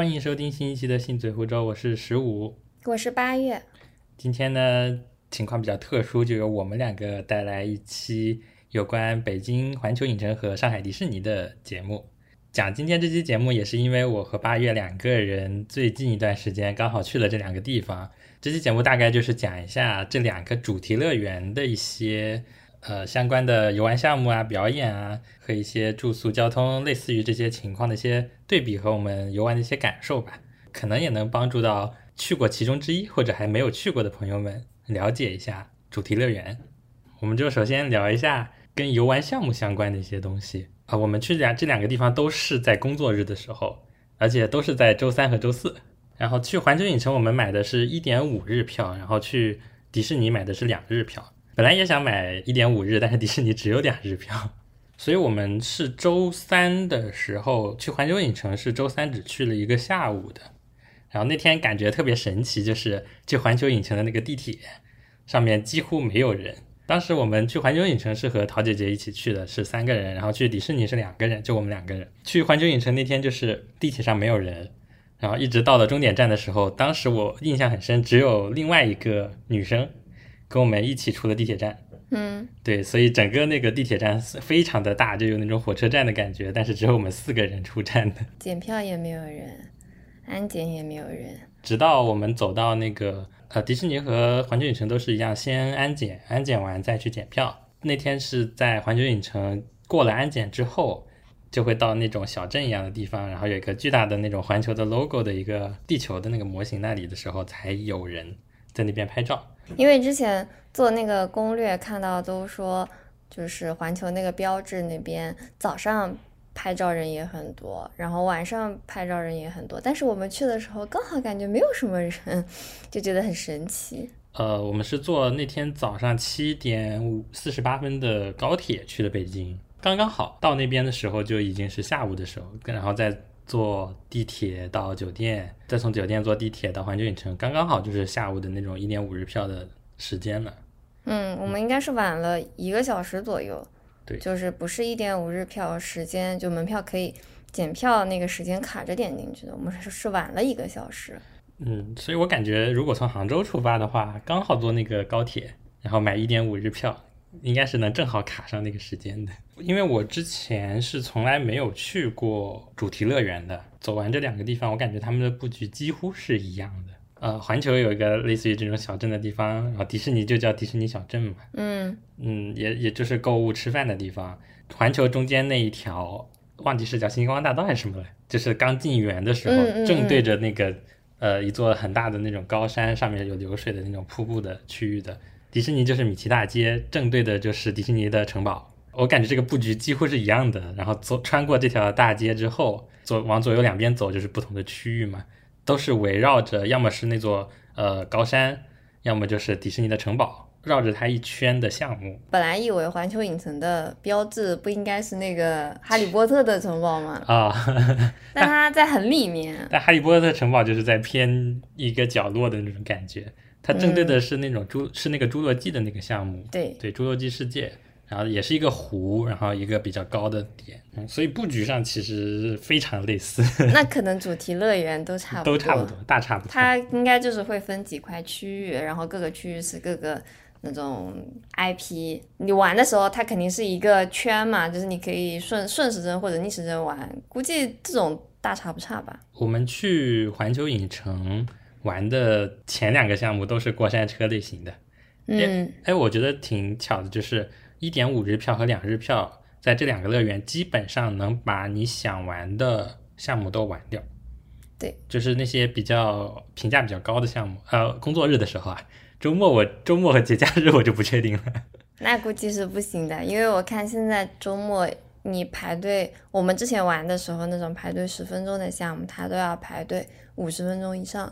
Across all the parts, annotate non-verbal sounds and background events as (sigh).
欢迎收听新一期的《信嘴胡诌》，我是十五，我是八月。今天呢，情况比较特殊，就由我们两个带来一期有关北京环球影城和上海迪士尼的节目。讲今天这期节目，也是因为我和八月两个人最近一段时间刚好去了这两个地方。这期节目大概就是讲一下这两个主题乐园的一些呃相关的游玩项目啊、表演啊和一些住宿、交通，类似于这些情况的一些对比和我们游玩的一些感受吧。可能也能帮助到去过其中之一或者还没有去过的朋友们了解一下主题乐园。我们就首先聊一下跟游玩项目相关的一些东西。啊，我们去两这两个地方都是在工作日的时候，而且都是在周三和周四。然后去环球影城，我们买的是一点五日票，然后去迪士尼买的是两日票。本来也想买一点五日，但是迪士尼只有两日票，(laughs) 所以我们是周三的时候去环球影城，是周三只去了一个下午的。然后那天感觉特别神奇，就是去环球影城的那个地铁上面几乎没有人。当时我们去环球影城是和陶姐姐一起去的，是三个人，然后去迪士尼是两个人，就我们两个人。去环球影城那天就是地铁上没有人，然后一直到了终点站的时候，当时我印象很深，只有另外一个女生跟我们一起出了地铁站。嗯，对，所以整个那个地铁站非常的大，就有那种火车站的感觉，但是只有我们四个人出站的，检票也没有人，安检也没有人。直到我们走到那个。呃，迪士尼和环球影城都是一样，先安检，安检完再去检票。那天是在环球影城过了安检之后，就会到那种小镇一样的地方，然后有一个巨大的那种环球的 logo 的一个地球的那个模型那里的时候，才有人在那边拍照。因为之前做那个攻略看到都说，就是环球那个标志那边早上。拍照人也很多，然后晚上拍照人也很多，但是我们去的时候刚好感觉没有什么人，(laughs) 就觉得很神奇。呃，我们是坐那天早上七点五四十八分的高铁去的北京，刚刚好到那边的时候就已经是下午的时候，然后再坐地铁到酒店，再从酒店坐地铁到环球影城，刚刚好就是下午的那种一点五日票的时间了。嗯，我们应该是晚了一个小时左右。对，就是不是一点五日票时间，就门票可以检票那个时间卡着点进去的，我们是是晚了一个小时。嗯，所以我感觉如果从杭州出发的话，刚好坐那个高铁，然后买一点五日票，应该是能正好卡上那个时间的。因为我之前是从来没有去过主题乐园的，走完这两个地方，我感觉他们的布局几乎是一样的。呃，环球有一个类似于这种小镇的地方，然后迪士尼就叫迪士尼小镇嘛。嗯嗯，也也就是购物吃饭的地方。环球中间那一条，忘记是叫星光大道还是什么了，就是刚进园的时候，正对着那个呃一座很大的那种高山，上面有流水的那种瀑布的区域的。迪士尼就是米奇大街，正对的就是迪士尼的城堡。我感觉这个布局几乎是一样的。然后走穿过这条大街之后，左往左右两边走就是不同的区域嘛。都是围绕着，要么是那座呃高山，要么就是迪士尼的城堡，绕着它一圈的项目。本来以为环球影城的标志不应该是那个哈利波特的城堡吗？啊，(laughs) 但它在很里面。但哈利波特城堡就是在偏一个角落的那种感觉，它正对的是那种侏是那个侏罗纪的那个项目。对对，侏罗纪世界。然后也是一个湖，然后一个比较高的点，所以布局上其实非常类似。(laughs) 那可能主题乐园都差不多，都差不多，大差不多。它应该就是会分几块区域，然后各个区域是各个那种 IP。你玩的时候，它肯定是一个圈嘛，就是你可以顺顺时针或者逆时针玩。估计这种大差不差吧。我们去环球影城玩的前两个项目都是过山车类型的。嗯，哎，我觉得挺巧的，就是。一点五日票和两日票，在这两个乐园基本上能把你想玩的项目都玩掉。对，就是那些比较评价比较高的项目。呃，工作日的时候啊，周末我周末和节假日我就不确定了。那估计是不行的，因为我看现在周末你排队，我们之前玩的时候那种排队十分钟的项目，它都要排队五十分钟以上。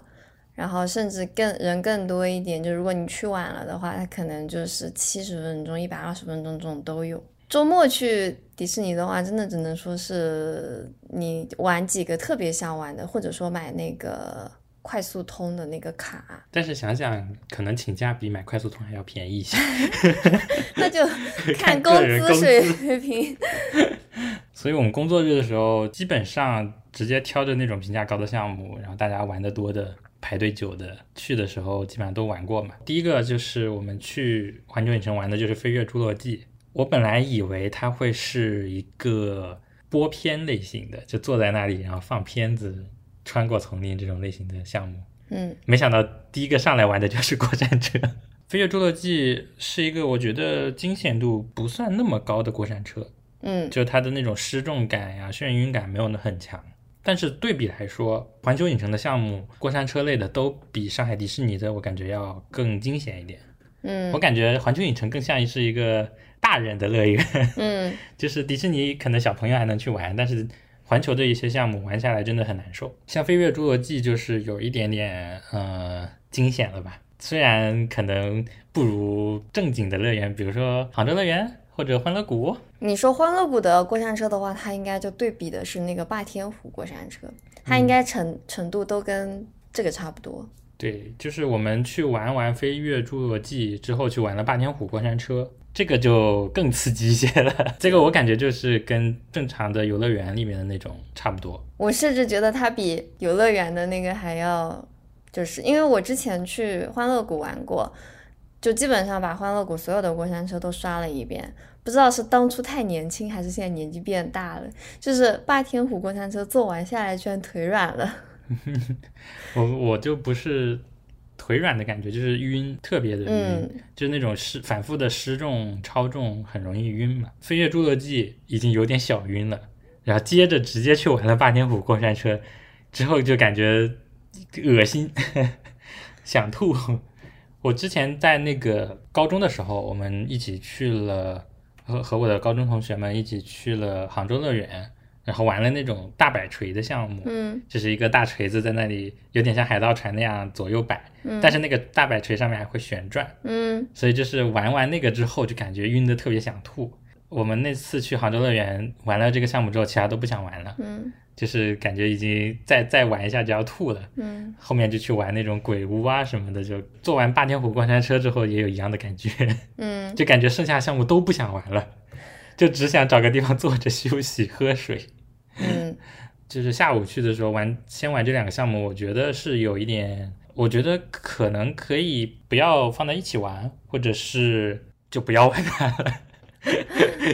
然后甚至更人更多一点，就如果你去晚了的话，它可能就是七十分钟、一百二十分钟这种都有。周末去迪士尼的话，真的只能说是你玩几个特别想玩的，或者说买那个快速通的那个卡。但是想想，可能请假比买快速通还要便宜一些。(laughs) 那就看工资水平。(laughs) 所以我们工作日的时候，基本上直接挑着那种评价高的项目，然后大家玩的多的、排队久的，去的时候基本上都玩过嘛。第一个就是我们去环球影城玩的就是《飞跃侏罗纪》，我本来以为它会是一个播片类型的，就坐在那里然后放片子、穿过丛林这种类型的项目，嗯没想到第一个上来玩的就是过山车。《飞跃侏罗纪》是一个我觉得惊险度不算那么高的过山车，嗯就它的那种失重感呀、眩晕感没有那很强。但是对比来说，环球影城的项目过山车类的都比上海迪士尼的我感觉要更惊险一点。嗯我感觉环球影城更像是一个大人的乐园，嗯 (laughs) 就是迪士尼可能小朋友还能去玩，但是环球的一些项目玩下来真的很难受。像飞跃侏罗纪就是有一点点呃惊险了吧，虽然可能不如正经的乐园，比如说杭州乐园或者欢乐谷，你说欢乐谷的过山车的话，它应该就对比的是那个霸天虎过山车，它应该程程度都跟这个差不多。对，就是我们去玩完飞跃侏罗纪之后，去玩了霸天虎过山车，这个就更刺激一些了。(laughs) 这个我感觉就是跟正常的游乐园里面的那种差不多。我甚至觉得它比游乐园的那个还要，就是因为我之前去欢乐谷玩过，就基本上把欢乐谷所有的过山车都刷了一遍。不知道是当初太年轻，还是现在年纪变大了，就是霸天虎过山车坐完下来居然腿软了。(laughs) 我我就不是腿软的感觉，就是晕，特别的晕，嗯就是那种失反复的失重、超重，很容易晕嘛。飞跃侏罗纪已经有点小晕了，然后接着直接去玩了霸天虎过山车，之后就感觉恶心，(laughs) 想吐。我之前在那个高中的时候，我们一起去了，和和我的高中同学们一起去了杭州乐园，然后玩了那种大摆锤的项目。嗯就是一个大锤子在那里，有点像海盗船那样左右摆，但是那个大摆锤上面还会旋转，嗯所以就是玩完那个之后就感觉晕的特别想吐。我们那次去杭州乐园玩了这个项目之后，其他都不想玩了，嗯就是感觉已经再再玩一下就要吐了。嗯，后面就去玩那种鬼屋啊什么的，就坐完霸天虎过山车之后也有一样的感觉，嗯 (laughs) 就感觉剩下项目都不想玩了，就只想找个地方坐着休息喝水。嗯就是下午去的时候玩，先玩这两个项目，我觉得是有一点，我觉得可能可以不要放在一起玩，或者是就不要玩它了。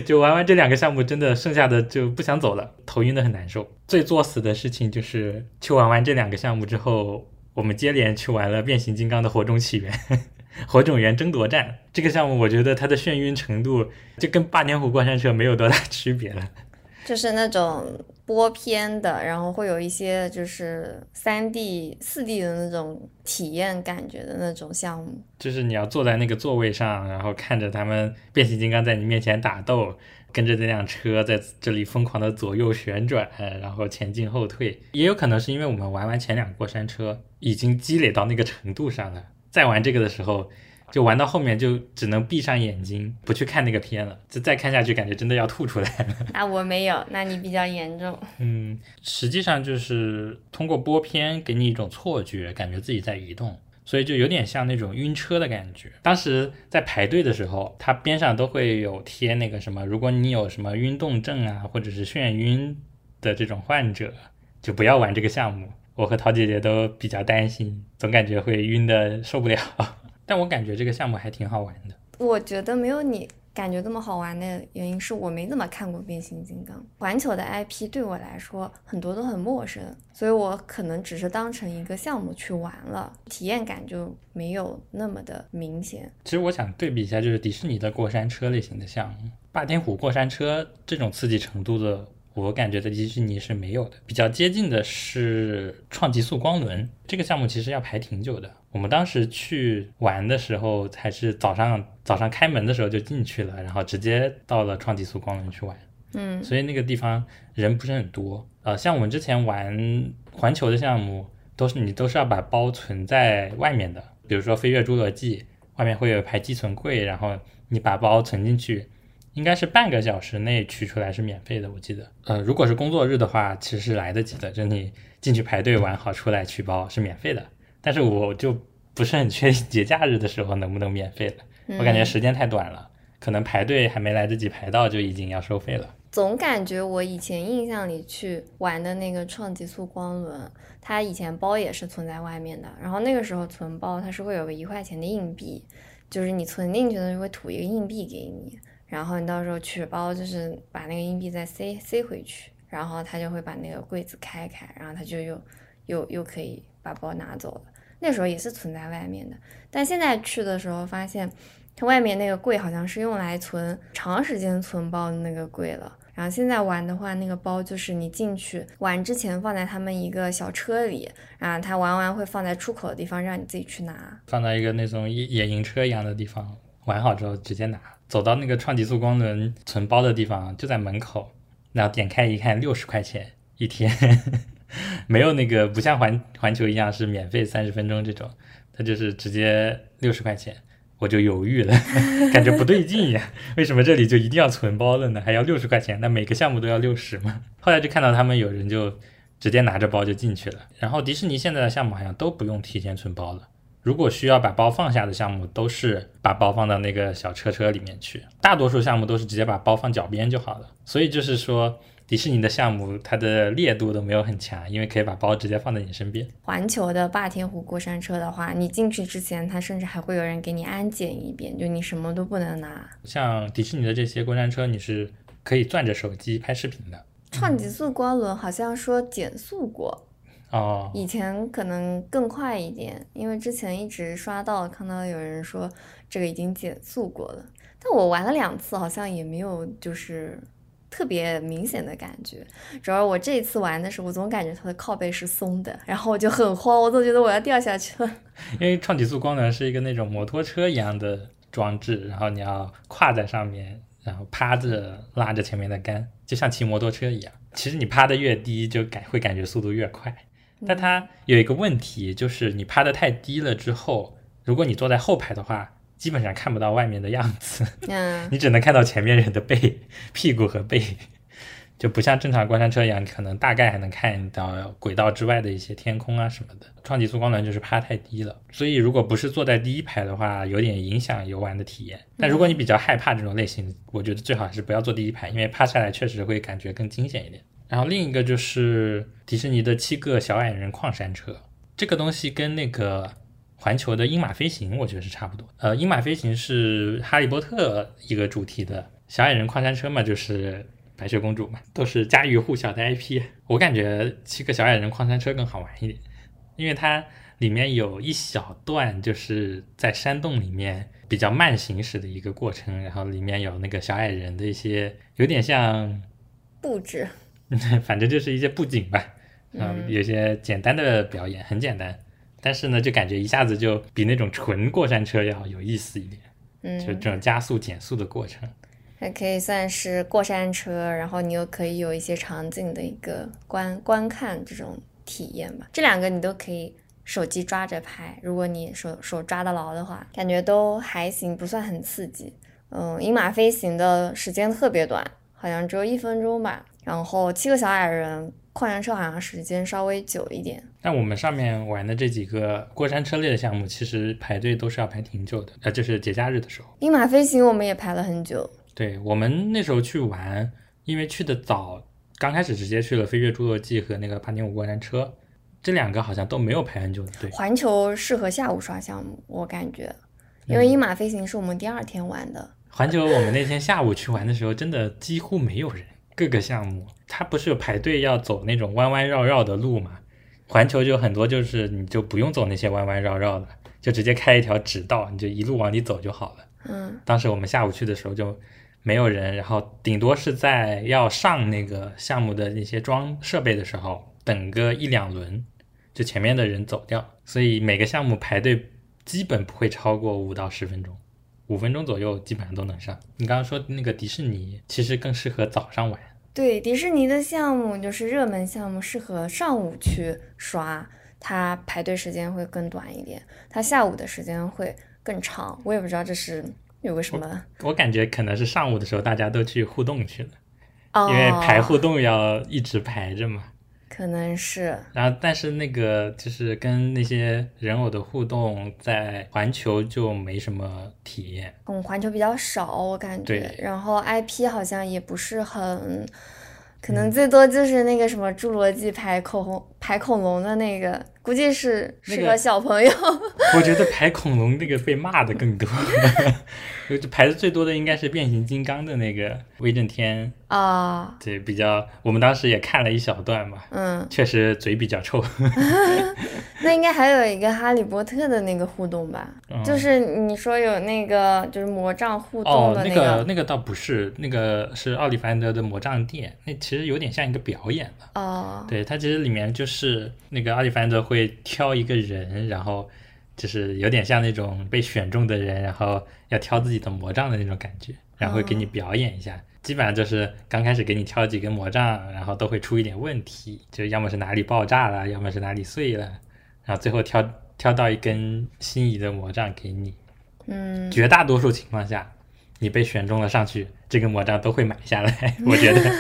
就玩完这两个项目，真的剩下的就不想走了，头晕的很难受。最作死的事情就是去玩完这两个项目之后，我们接连去玩了变形金刚的火种起源、(laughs) 火种源争夺战这个项目，我觉得它的眩晕程度就跟霸天虎过山车没有多大区别了。就是那种播片的，然后会有一些就是三 D、四 D 的那种体验感觉的那种项目。就是你要坐在那个座位上，然后看着他们变形金刚在你面前打斗，跟着那辆车在这里疯狂的左右旋转，然后前进后退。也有可能是因为我们玩完前两过山车，已经积累到那个程度上了，再玩这个的时候，就玩到后面就只能闭上眼睛，不去看那个片了。就再看下去，感觉真的要吐出来了。(laughs) 啊，我没有，那你比较严重。嗯，实际上就是通过播片给你一种错觉，感觉自己在移动，所以就有点像那种晕车的感觉。当时在排队的时候，它边上都会有贴那个什么，如果你有什么晕动症啊，或者是眩晕的这种患者，就不要玩这个项目。我和桃姐姐都比较担心，总感觉会晕的受不了。但我感觉这个项目还挺好玩的。我觉得没有你感觉这么好玩的原因是我没怎么看过变形金刚，环球的 IP 对我来说很多都很陌生，所以我可能只是当成一个项目去玩了，体验感就没有那么的明显。其实我想对比一下，就是迪士尼的过山车类型的项目，霸天虎过山车这种刺激程度的，我感觉在迪士尼是没有的。比较接近的是创极速光轮这个项目，其实要排挺久的。我们当时去玩的时候，还是早上早上开门的时候就进去了，然后直接到了创极速光轮去玩。嗯所以那个地方人不是很多。呃，像我们之前玩环球的项目，都是你都是要把包存在外面的，比如说飞跃侏罗纪，外面会有一排寄存柜，然后你把包存进去，应该是半个小时内取出来是免费的，我记得。呃，如果是工作日的话，其实是来得及的，就你进去排队玩好出来取包是免费的。但是我就不是很确定节假日的时候能不能免费了，我感觉时间太短了，可能排队还没来得及排到就已经要收费了。总感觉我以前印象里去玩的那个创极速光轮，它以前包也是存在外面的。然后那个时候存包，它是会有个一块钱的硬币，就是你存进去的时候会吐一个硬币给你，然后你到时候取包就是把那个硬币再塞塞回去，然后他就会把那个柜子开开，然后他就又又又可以把包拿走了。那时候也是存在外面的，但现在去的时候发现，它外面那个柜好像是用来存长时间存包的那个柜了。然后现在玩的话，那个包就是你进去玩之前放在他们一个小车里，然后他玩完会放在出口的地方让你自己去拿，放在一个那种野野营车一样的地方，玩好之后直接拿，走到那个创极速光轮存包的地方就在门口，然后点开一看，六十块钱一天，(laughs) 没有那个不像环环球一样是免费三十分钟这种，它就是直接六十块钱。我就犹豫了，(laughs) 感觉不对劲呀，为什么这里就一定要存包了呢？还要六十块钱？那每个项目都要六十吗？(laughs) 后来就看到他们有人就直接拿着包就进去了。然后迪士尼现在的项目好像都不用提前存包了，如果需要把包放下的项目，都是把包放到那个小车车里面去，大多数项目都是直接把包放脚边就好了。所以就是说。迪士尼的项目，它的烈度都没有很强，因为可以把包直接放在你身边。环球的霸天虎过山车的话，你进去之前，它甚至还会有人给你安检一遍，就你什么都不能拿。像迪士尼的这些过山车，你是可以攥着手机拍视频的。创极速光轮好像说减速过，哦，以前可能更快一点，因为之前一直刷到看到有人说这个已经减速过了，但我玩了两次，好像也没有就是。特别明显的感觉，主要我这一次玩的时候，我总感觉它的靠背是松的，然后我就很慌，我总觉得我要掉下去了。(laughs) 因为创极速光轮是一个那种摩托车一样的装置，然后你要跨在上面，然后趴着拉着前面的杆，就像骑摩托车一样。其实你趴的越低，就感会感觉速度越快。但它有一个问题，就是你趴的太低了之后，如果你坐在后排的话。基本上看不到外面的样子，嗯，(laughs) 你只能看到前面人的背、屁股和背，就不像正常过山车一样，可能大概还能看到轨道之外的一些天空啊什么的。创极速光轮就是趴太低了，所以如果不是坐在第一排的话，有点影响游玩的体验。但如果你比较害怕这种类型，我觉得最好还是不要坐第一排，因为趴下来确实会感觉更惊险一点。然后另一个就是迪士尼的七个小矮人矿山车，这个东西跟那个。环球的鹰马飞行，我觉得是差不多。呃，鹰马飞行是哈利波特一个主题的，小矮人矿山车嘛，就是白雪公主嘛，都是家喻户晓的 IP。我感觉七个小矮人矿山车更好玩一点，因为它里面有一小段就是在山洞里面比较慢行驶的一个过程，然后里面有那个小矮人的一些有点像布置，(laughs) 反正就是一些布景吧，嗯，有些简单的表演，很简单。但是呢，就感觉一下子就比那种纯过山车要有意思一点，嗯，就这种加速减速的过程，还可以算是过山车，然后你又可以有一些场景的一个观观看这种体验吧。这两个你都可以手机抓着拍，如果你手手抓得牢的话，感觉都还行，不算很刺激。嗯，鹰马飞行的时间特别短，好像只有一分钟吧。然后七个小矮人。矿山车好像时间稍微久一点，但我们上面玩的这几个过山车类的项目，其实排队都是要排挺久的，呃，就是节假日的时候。鹰马飞行我们也排了很久。对我们那时候去玩，因为去的早，刚开始直接去了飞跃侏罗纪和那个八点五过山车，这两个好像都没有排很久的队。环球适合下午刷项目，我感觉，因为鹰马飞行是我们第二天玩的。环球我们那天下午去玩的时候，真的几乎没有人。各个项目，它不是有排队要走那种弯弯绕绕的路嘛？环球就很多，就是你就不用走那些弯弯绕绕的，就直接开一条直道，你就一路往里走就好了。嗯，当时我们下午去的时候就没有人，然后顶多是在要上那个项目的那些装设备的时候等个一两轮，就前面的人走掉，所以每个项目排队基本不会超过五到十分钟。五分钟左右基本上都能上。你刚刚说那个迪士尼其实更适合早上玩。对，迪士尼的项目就是热门项目，适合上午去刷，它排队时间会更短一点，它下午的时间会更长。我也不知道这是有个什么。我感觉可能是上午的时候大家都去互动去了，因为排互动要一直排着嘛。可能是。然后，但是那个就是跟那些人偶的互动，在环球就没什么体验。嗯，环球比较少，我感觉对。然后 IP 好像也不是很，可能最多就是那个什么《侏罗纪》拍口红、拍恐龙的那个，估计是适合小朋友。(laughs) 我觉得排恐龙那个被骂的更多。(laughs) 就排的最多的应该是变形金刚的那个威震天啊，对，比较我们当时也看了一小段嘛，嗯，确实嘴比较臭。(laughs) 那应该还有一个哈利波特的那个互动吧？就是你说有那个就是魔杖互动的那个，那个倒不是，那个是奥利凡德的魔杖店，那其实有点像一个表演了。哦，对，它其实里面就是那个奥利凡德会挑一个人，然后。就是有点像那种被选中的人，然后要挑自己的魔杖的那种感觉，然后会给你表演一下。基本上就是刚开始给你挑几根魔杖，然后都会出一点问题，就要么是哪里爆炸了，要么是哪里碎了，然后最后挑挑到一根心仪的魔杖给你。嗯，绝大多数情况下，你被选中了上去，这根魔杖都会买下来。我觉得，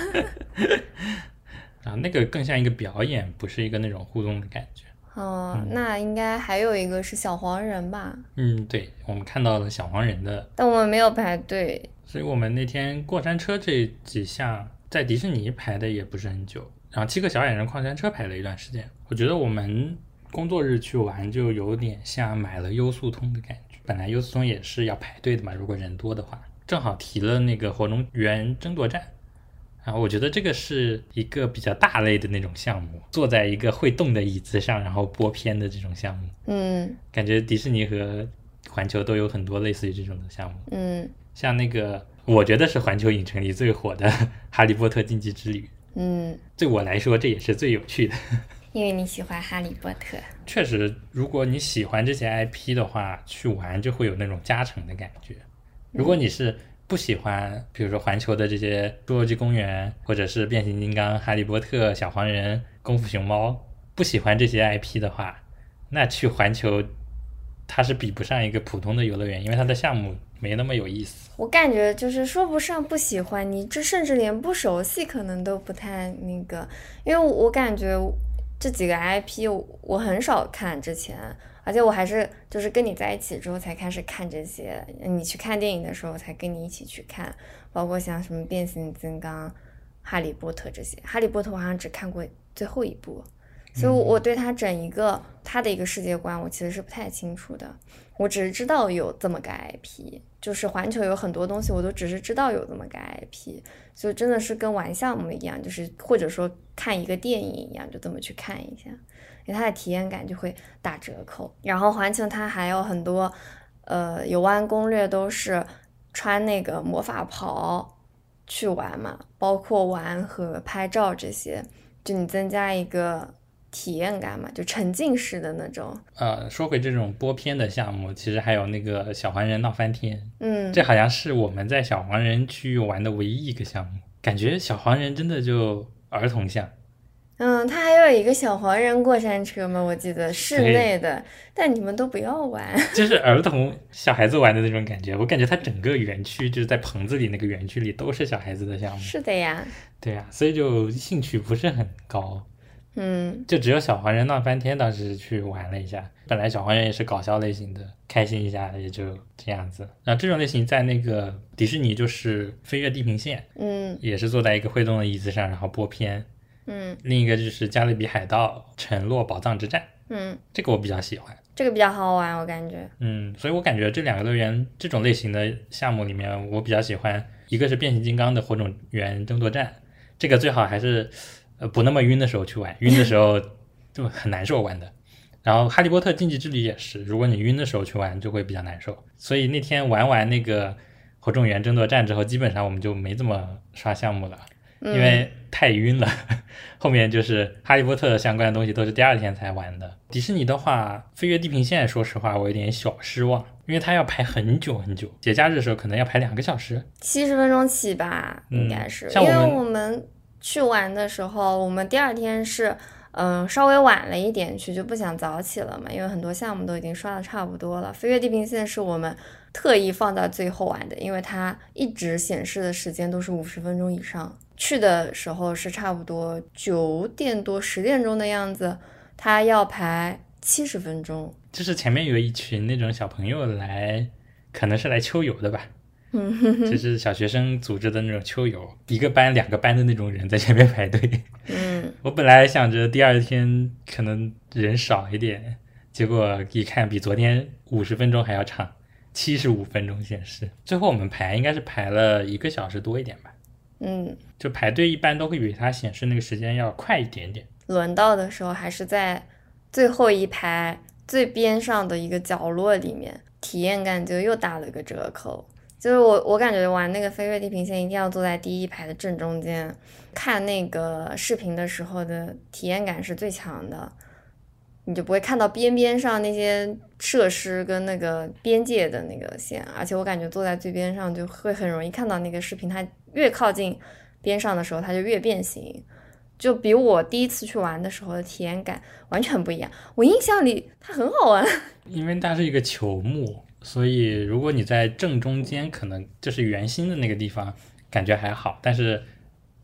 (laughs) 啊，那个更像一个表演，不是一个那种互动的感觉。哦，那应该还有一个是小黄人吧？嗯，对，我们看到了小黄人的，但我们没有排队，所以我们那天过山车这几项在迪士尼排的也不是很久，然后七个小矮人矿山车排了一段时间。我觉得我们工作日去玩就有点像买了优速通的感觉，本来优速通也是要排队的嘛，如果人多的话，正好提了那个火龙园争夺战。然后我觉得这个是一个比较大类的那种项目，坐在一个会动的椅子上，然后播片的这种项目。嗯，感觉迪士尼和环球都有很多类似于这种的项目。嗯，像那个，我觉得是环球影城里最火的《哈利波特禁忌之旅》。嗯，对我来说这也是最有趣的，(laughs) 因为你喜欢哈利波特。确实，如果你喜欢这些 IP 的话，去玩就会有那种加成的感觉。如果你是。不喜欢，比如说环球的这些侏罗纪公园，或者是变形金刚、哈利波特、小黄人、功夫熊猫，不喜欢这些 IP 的话，那去环球，它是比不上一个普通的游乐园，因为它的项目没那么有意思。我感觉就是说不上不喜欢，你这甚至连不熟悉可能都不太那个，因为我感觉这几个 IP 我很少看之前。而且我还是就是跟你在一起之后才开始看这些，你去看电影的时候才跟你一起去看，包括像什么变形金刚、哈利波特这些。哈利波特我好像只看过最后一部，所以我对他整一个他的一个世界观我其实是不太清楚的。我只是知道有这么个 IP，就是环球有很多东西我都只是知道有这么个 IP，所以真的是跟玩项目一样，就是或者说看一个电影一样，就这么去看一下。因为它的体验感就会打折扣，然后环球它还有很多，呃，游玩攻略都是穿那个魔法袍去玩嘛，包括玩和拍照这些，就你增加一个体验感嘛，就沉浸式的那种。呃，说回这种播片的项目，其实还有那个小黄人闹翻天，嗯，这好像是我们在小黄人区域玩的唯一一个项目，感觉小黄人真的就儿童向。嗯，它还有一个小黄人过山车吗？我记得室内的，但你们都不要玩，(laughs) 就是儿童小孩子玩的那种感觉。我感觉它整个园区就是在棚子里那个园区里都是小孩子的项目。是的呀，对呀，所以就兴趣不是很高。嗯，就只有小黄人闹翻天当时去玩了一下，本来小黄人也是搞笑类型的，开心一下也就这样子。然后这种类型在那个迪士尼就是飞越地平线，嗯，也是坐在一个会动的椅子上，然后播片。嗯，另一个就是《加勒比海盗：沉落宝藏之战》。嗯，这个我比较喜欢，这个比较好玩，我感觉。嗯，所以我感觉这两个乐园这种类型的项目里面，我比较喜欢一个是变形金刚的火种源争夺战，这个最好还是呃不那么晕的时候去玩，晕的时候就很难受玩的。然后《哈利波特禁忌之旅》也是，如果你晕的时候去玩就会比较难受。所以那天玩完那个火种源争夺战之后，基本上我们就没怎么刷项目了。因为太晕了，后面就是哈利波特相关的东西都是第二天才玩的。迪士尼的话，飞越地平线，说实话我有点小失望，因为它要排很久很久，节假日的时候可能要排两个小时，七十分钟起吧，应该是。因为我们去玩的时候，我们第二天是嗯稍微晚了一点去，就不想早起了嘛，因为很多项目都已经刷的差不多了。飞跃地平线是我们特意放到最后玩的，因为它一直显示的时间都是五十分钟以上。去的时候是差不多九点多十点钟的样子，他要排七十分钟。就是前面有一群那种小朋友来，可能是来秋游的吧，嗯就是小学生组织的那种秋游，一个班两个班的那种人在前面排队。嗯，我本来想着第二天可能人少一点，结果一看比昨天五十分钟还要长，七十五分钟显示。最后我们排应该是排了一个小时多一点吧，嗯，就排队一般都会比它显示那个时间要快一点点。轮到的时候还是在最后一排最边上的一个角落里面，体验感就又打了个折扣。就是我我感觉玩那个飞跃地平线一定要坐在第一排的正中间，看那个视频的时候的体验感是最强的，你就不会看到边边上那些设施跟那个边界的那个线，而且我感觉坐在最边上就会很容易看到那个视频，它越靠近边上的时候，它就越变形。就比我第一次去玩的时候的体验感完全不一样。我印象里它很好玩，(laughs) 因为它是一个球幕，所以如果你在正中间，可能就是圆心的那个地方，感觉还好。但是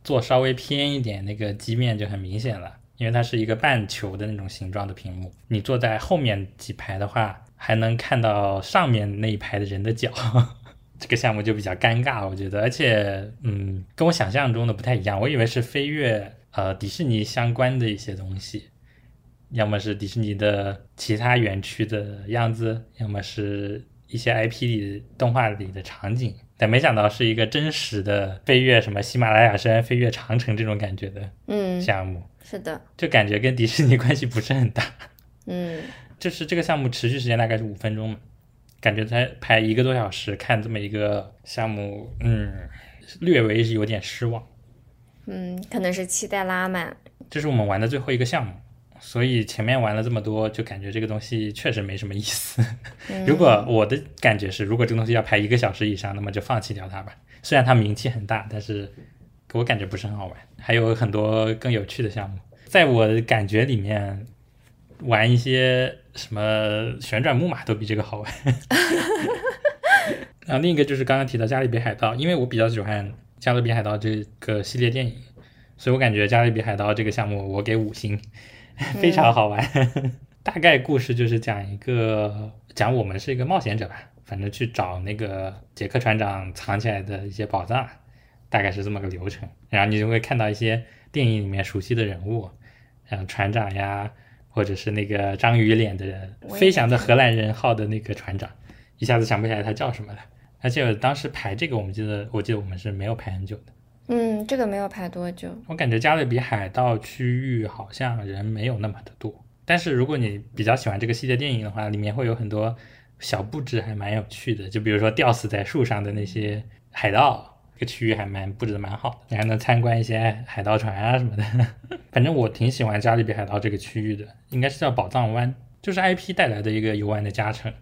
做稍微偏一点，那个基面就很明显了，因为它是一个半球的那种形状的屏幕。你坐在后面几排的话，还能看到上面那一排的人的脚。(laughs) 这个项目就比较尴尬，我觉得，而且，嗯，跟我想象中的不太一样。我以为是飞跃呃迪士尼相关的一些东西，要么是迪士尼的其他园区的样子，要么是一些 IP 里动画里的场景，但没想到是一个真实的飞越什么喜马拉雅山、飞越长城这种感觉的嗯，项目，是的，就感觉跟迪士尼关系不是很大。嗯 (laughs) 就是这个项目持续时间大概是五分钟嘛，感觉才排一个多小时看这么一个项目，嗯，略微是有点失望。嗯，可能是期待拉满，这是我们玩的最后一个项目，所以前面玩了这么多，就感觉这个东西确实没什么意思。嗯如果我的感觉是，如果这个东西要排一个小时以上，那么就放弃掉它吧。虽然它名气很大，但是给我感觉不是很好玩。还有很多更有趣的项目，在我的感觉里面，玩一些什么旋转木马都比这个好玩。(laughs) 然后另一个就是刚刚提到《加勒比海盗》，因为我比较喜欢《加勒比海盗》这个系列电影，所以我感觉《加勒比海盗》这个项目我给五星，(laughs) 非常好玩。(laughs) 大概故事就是讲一个讲我们是一个冒险者吧，反正去找那个杰克船长藏起来的一些宝藏，大概是这么个流程。然后你就会看到一些电影里面熟悉的人物，像船长呀，或者是那个章鱼脸的人飞翔的荷兰人号的那个船长，一下子想不起来他叫什么了。而且当时排这个，我们记得，我记得我们是没有排很久的。嗯，这个没有排多久，我感觉加勒比海盗区域好像人没有那么的多，但是如果你比较喜欢这个系列电影的话，里面会有很多小布置，还蛮有趣的。就比如说吊死在树上的那些海盗，这个区域还蛮布置的蛮好的，你还能参观一些海盗船啊什么的。(laughs) 反正我挺喜欢加勒比海盗这个区域的，应该是叫宝藏湾，就是 IP 带来的一个游玩的加成，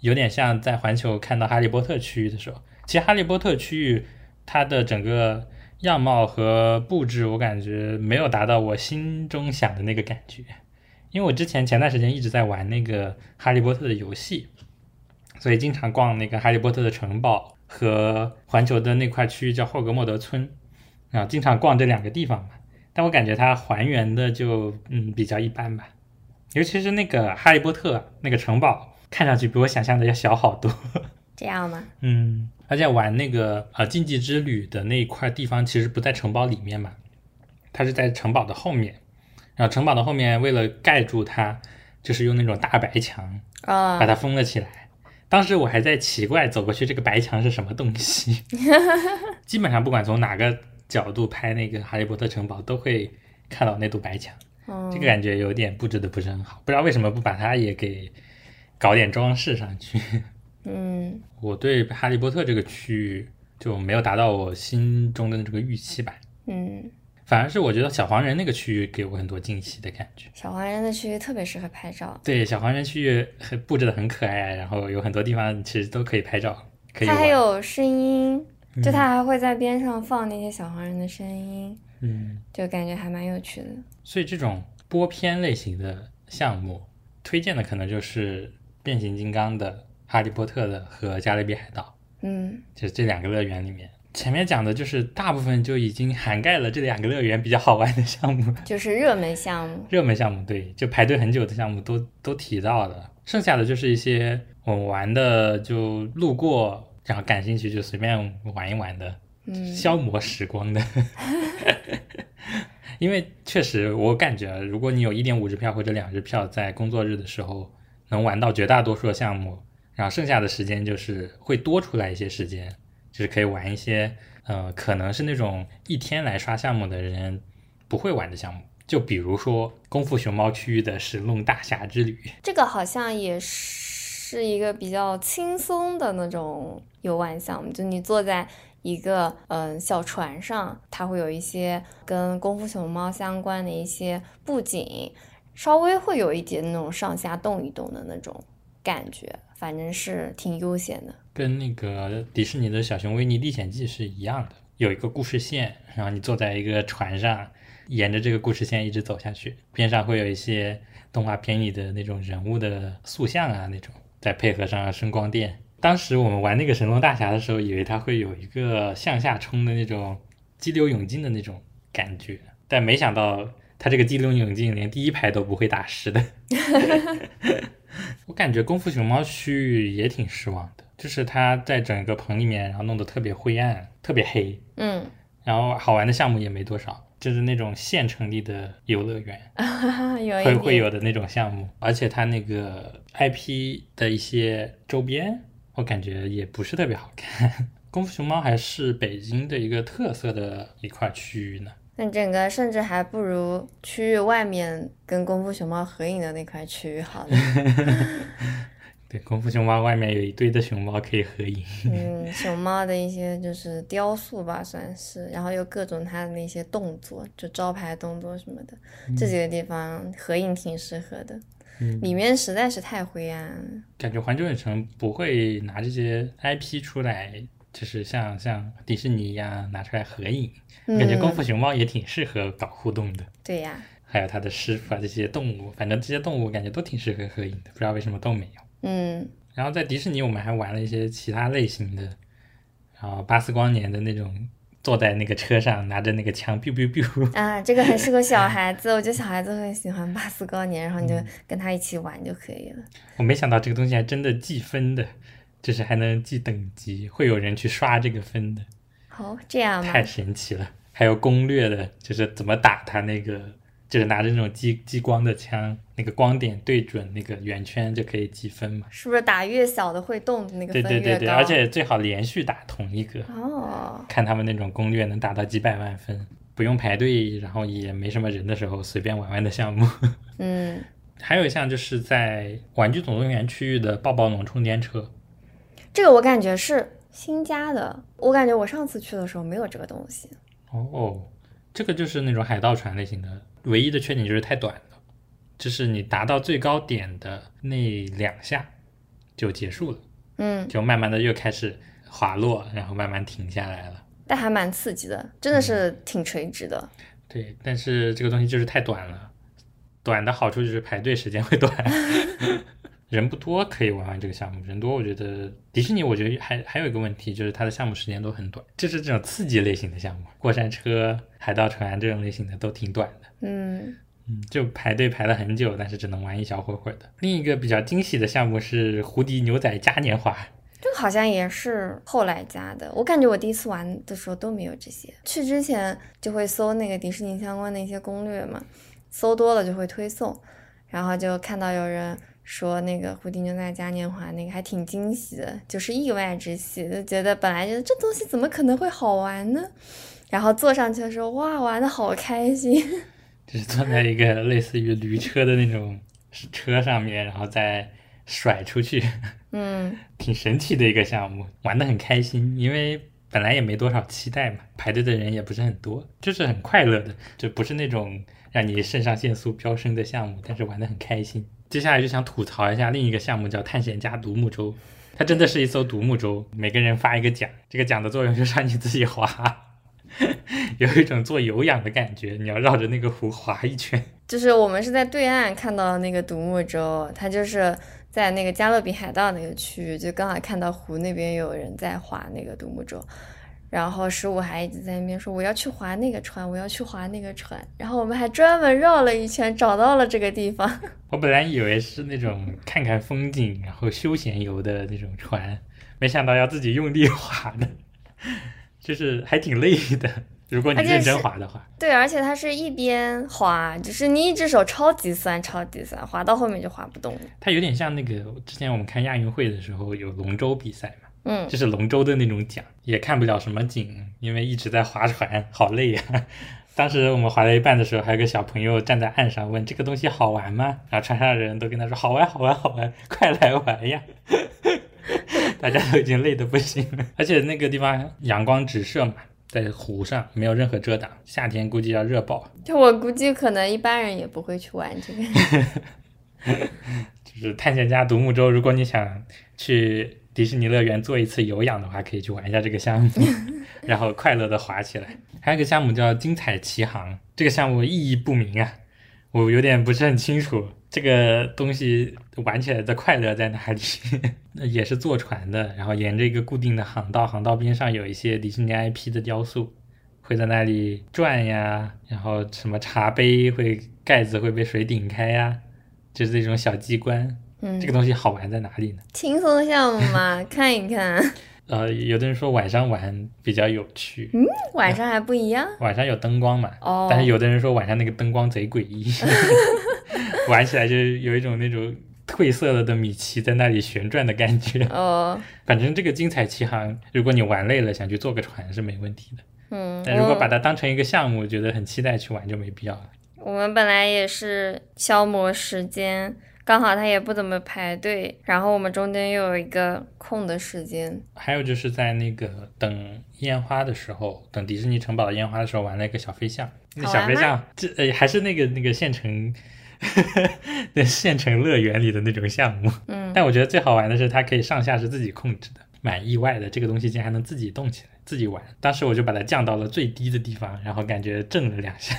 有点像在环球看到哈利波特区域的时候。其实哈利波特区域它的整个样貌和布置，我感觉没有达到我心中想的那个感觉。因为我之前前段时间一直在玩那个哈利波特的游戏，所以经常逛那个哈利波特的城堡和环球的那块区域叫霍格莫德村，啊，经常逛这两个地方嘛。但我感觉它还原的就嗯比较一般吧，尤其是那个哈利波特那个城堡，看上去比我想象的要小好多。(laughs) 这样吗？嗯，而且玩那个呃竞技之旅的那一块地方，其实不在城堡里面嘛，它是在城堡的后面。然后城堡的后面为了盖住它，就是用那种大白墙啊、把它封了起来。当时我还在奇怪走过去这个白墙是什么东西，(laughs) 基本上不管从哪个角度拍那个哈利波特城堡，都会看到那堵白墙。嗯，这个感觉有点布置的不是很好，不知道为什么不把它也给搞点装饰上去。嗯我对哈利波特这个区域就没有达到我心中的这个预期吧，嗯，反而是我觉得小黄人那个区域给我很多惊喜的感觉。小黄人的区域特别适合拍照，对，小黄人区域很布置的很可爱，然后有很多地方其实都可以拍照，可以它。还有声音，就嗯它还会在边上放那些小黄人的声音，嗯，就感觉还蛮有趣的。所以这种播片类型的项目，推荐的可能就是变形金刚的、哈利波特的和加勒比海盗。嗯就是这两个乐园里面，前面讲的就是大部分就已经涵盖了这两个乐园比较好玩的项目，就是热门项目。热门项目对，就排队很久的项目都都提到了，剩下的就是一些我们玩的就路过，然后感兴趣就随便玩一玩的，嗯，消磨时光的。(laughs) 因为确实我感觉，如果你有一点五日票或者两日票，在工作日的时候能玩到绝大多数的项目，然后剩下的时间就是会多出来一些时间。就是可以玩一些，呃，可能是那种一天来刷项目的人不会玩的项目，就比如说功夫熊猫区域的神龙大侠之旅，这个好像也是一个比较轻松的那种游玩项目，就你坐在一个嗯小船上，它会有一些跟功夫熊猫相关的一些布景，稍微会有一点那种上下动一动的那种感觉，反正是挺悠闲的。跟那个迪士尼的小熊维尼历险记是一样的，有一个故事线，然后你坐在一个船上，沿着这个故事线一直走下去，边上会有一些动画片里的那种人物的塑像啊，那种再配合上声光电。当时我们玩那个神龙大侠的时候，以为它会有一个向下冲的那种激流勇进的那种感觉，但没想到它这个激流勇进连第一排都不会打湿的。(laughs) 我感觉功夫熊猫区域也挺失望的。就是它在整个棚里面，然后弄得特别灰暗、特别黑，嗯，然后好玩的项目也没多少，就是那种县成立的游乐园 (laughs) 会会有的那种项目，而且它那个 IP 的一些周边，我感觉也不是特别好看。(laughs) 功夫熊猫还是北京的一个特色的一块区域呢，那整个甚至还不如区域外面跟功夫熊猫合影的那块区域好呢。(laughs) 功夫熊猫外面有一堆的熊猫可以合影。嗯，熊猫的一些就是雕塑吧，算是，然后又各种它的那些动作，就招牌动作什么的，这几个地方合影挺适合的。嗯，里面实在是太灰暗。感觉环球影城不会拿这些 IP 出来，就是像像迪士尼一样拿出来合影。感觉功夫熊猫也挺适合搞互动的。对呀。还有他的师傅啊，这些动物，反正这些动物感觉都挺适合合影的，不知道为什么都没有。嗯，然后在迪士尼，我们还玩了一些其他类型的，然后巴斯光年的那种，坐在那个车上拿着那个枪，biu biu biu 啊，这个很适合小 (laughs) 孩子，我觉得小孩子会喜欢巴斯光年，然后你就跟他一起玩就可以了。我没想到这个东西还真的计分的，就是还能记等级，会有人去刷这个分的。哦，这样吗？太神奇了，还有攻略的，就是怎么打他那个。就是拿着那种激激光的枪，那个光点对准那个圆圈就可以积分嘛？是不是打越小的会动的那个分对对对对，而且最好连续打同一个哦。看他们那种攻略能打到几百万分，不用排队，然后也没什么人的时候随便玩玩的项目。(laughs) 嗯，还有一项就是在玩具总动员区域的抱抱龙充电车，这个我感觉是新加的，我感觉我上次去的时候没有这个东西。哦，这个就是那种海盗船类型的。唯一的缺点就是太短了，就是你达到最高点的那两下就结束了，嗯，就慢慢的又开始滑落，然后慢慢停下来了。但还蛮刺激的，真的是挺垂直的。对，但是这个东西就是太短了，短的好处就是排队时间会短。(laughs) 人不多可以玩玩这个项目，人多我觉得迪士尼我觉得还还有一个问题就是它的项目时间都很短，就是这种刺激类型的项目，过山车、海盗船这种类型的都挺短的，嗯嗯，就排队排了很久，但是只能玩一小会会的。另一个比较惊喜的项目是胡迪牛仔嘉年华，这个好像也是后来加的，我感觉我第一次玩的时候都没有这些，去之前就会搜那个迪士尼相关的一些攻略嘛，搜多了就会推送，然后就看到有人。说那个胡迪牛仔嘉年华那个还挺惊喜的，就是意外之喜，就觉得本来觉得这东西怎么可能会好玩呢？然后坐上去的时候，哇，玩的好开心！(laughs) 就是坐在一个类似于驴车的那种车上面，然后再甩出去，嗯，(laughs) 挺神奇的一个项目，玩的很开心，因为本来也没多少期待嘛，排队的人也不是很多，就是很快乐的，就不是那种让你肾上腺素飙升的项目，但是玩的很开心。接下来就想吐槽一下另一个项目，叫探险家独木舟。它真的是一艘独木舟，每个人发一个桨，这个桨的作用就是让你自己划，(laughs) 有一种做有氧的感觉。你要绕着那个湖划一圈。就是我们是在对岸看到那个独木舟，它就是在那个加勒比海盗那个区域，就刚好看到湖那边有人在划那个独木舟。然后十五还一直在那边说我要去划那个船，我要去划那个船。然后我们还专门绕了一圈，找到了这个地方。(laughs) 我本来以为是那种看看风景，然后休闲游的那种船，没想到要自己用力划的，(laughs) 就是还挺累的。如果你认真划的话，对，而且它是一边划，就是你一只手超级酸，超级酸，划到后面就划不动了。它有点像那个之前我们看亚运会的时候有龙舟比赛嘛，嗯，就是龙舟的那种桨，也看不了什么景，因为一直在划船，好累呀。(laughs) 当时我们划到一半的时候，还有个小朋友站在岸上问：“这个东西好玩吗？”然后船上的人都跟他说：“好玩，好玩，好玩，快来玩呀！” (laughs) 大家都已经累得不行了，而且那个地方阳光直射嘛。在湖上没有任何遮挡，夏天估计要热爆。就我估计，可能一般人也不会去玩这个。(laughs) 就是探险家独木舟，如果你想去迪士尼乐园做一次有氧的话，可以去玩一下这个项目，(laughs) 然后快乐的滑起来。还有个项目叫精彩奇航，这个项目意义不明啊，我有点不是很清楚。这个东西玩起来的快乐在哪里？那 (laughs) 也是坐船的，然后沿着一个固定的航道，航道边上有一些迪士尼 IP 的雕塑，会在那里转呀，然后什么茶杯会盖子会被水顶开呀，就是这种小机关。嗯，这个东西好玩在哪里呢？轻松项目嘛，(laughs) 看一看。呃，有的人说晚上玩比较有趣。嗯，晚上还不一样。晚上有灯光嘛？哦。但是有的人说晚上那个灯光贼诡异。(laughs) 玩起来就有一种那种褪色了的米奇在那里旋转的感觉。哦，反正这个精彩奇航，如果你玩累了想去坐个船是没问题的。嗯，但如果把它当成一个项目，觉得很期待去玩就没必要了。我们本来也是消磨时间，刚好他也不怎么排队，然后我们中间又有一个空的时间。还有就是在那个等烟花的时候，等迪士尼城堡的烟花的时候，玩了一个小飞象。那小飞象，这呃还是那个那个县城。(laughs) 那县城乐园里的那种项目，嗯，但我觉得最好玩的是它可以上下是自己控制的，蛮意外的。这个东西竟然还能自己动起来，自己玩。当时我就把它降到了最低的地方，然后感觉震了两下。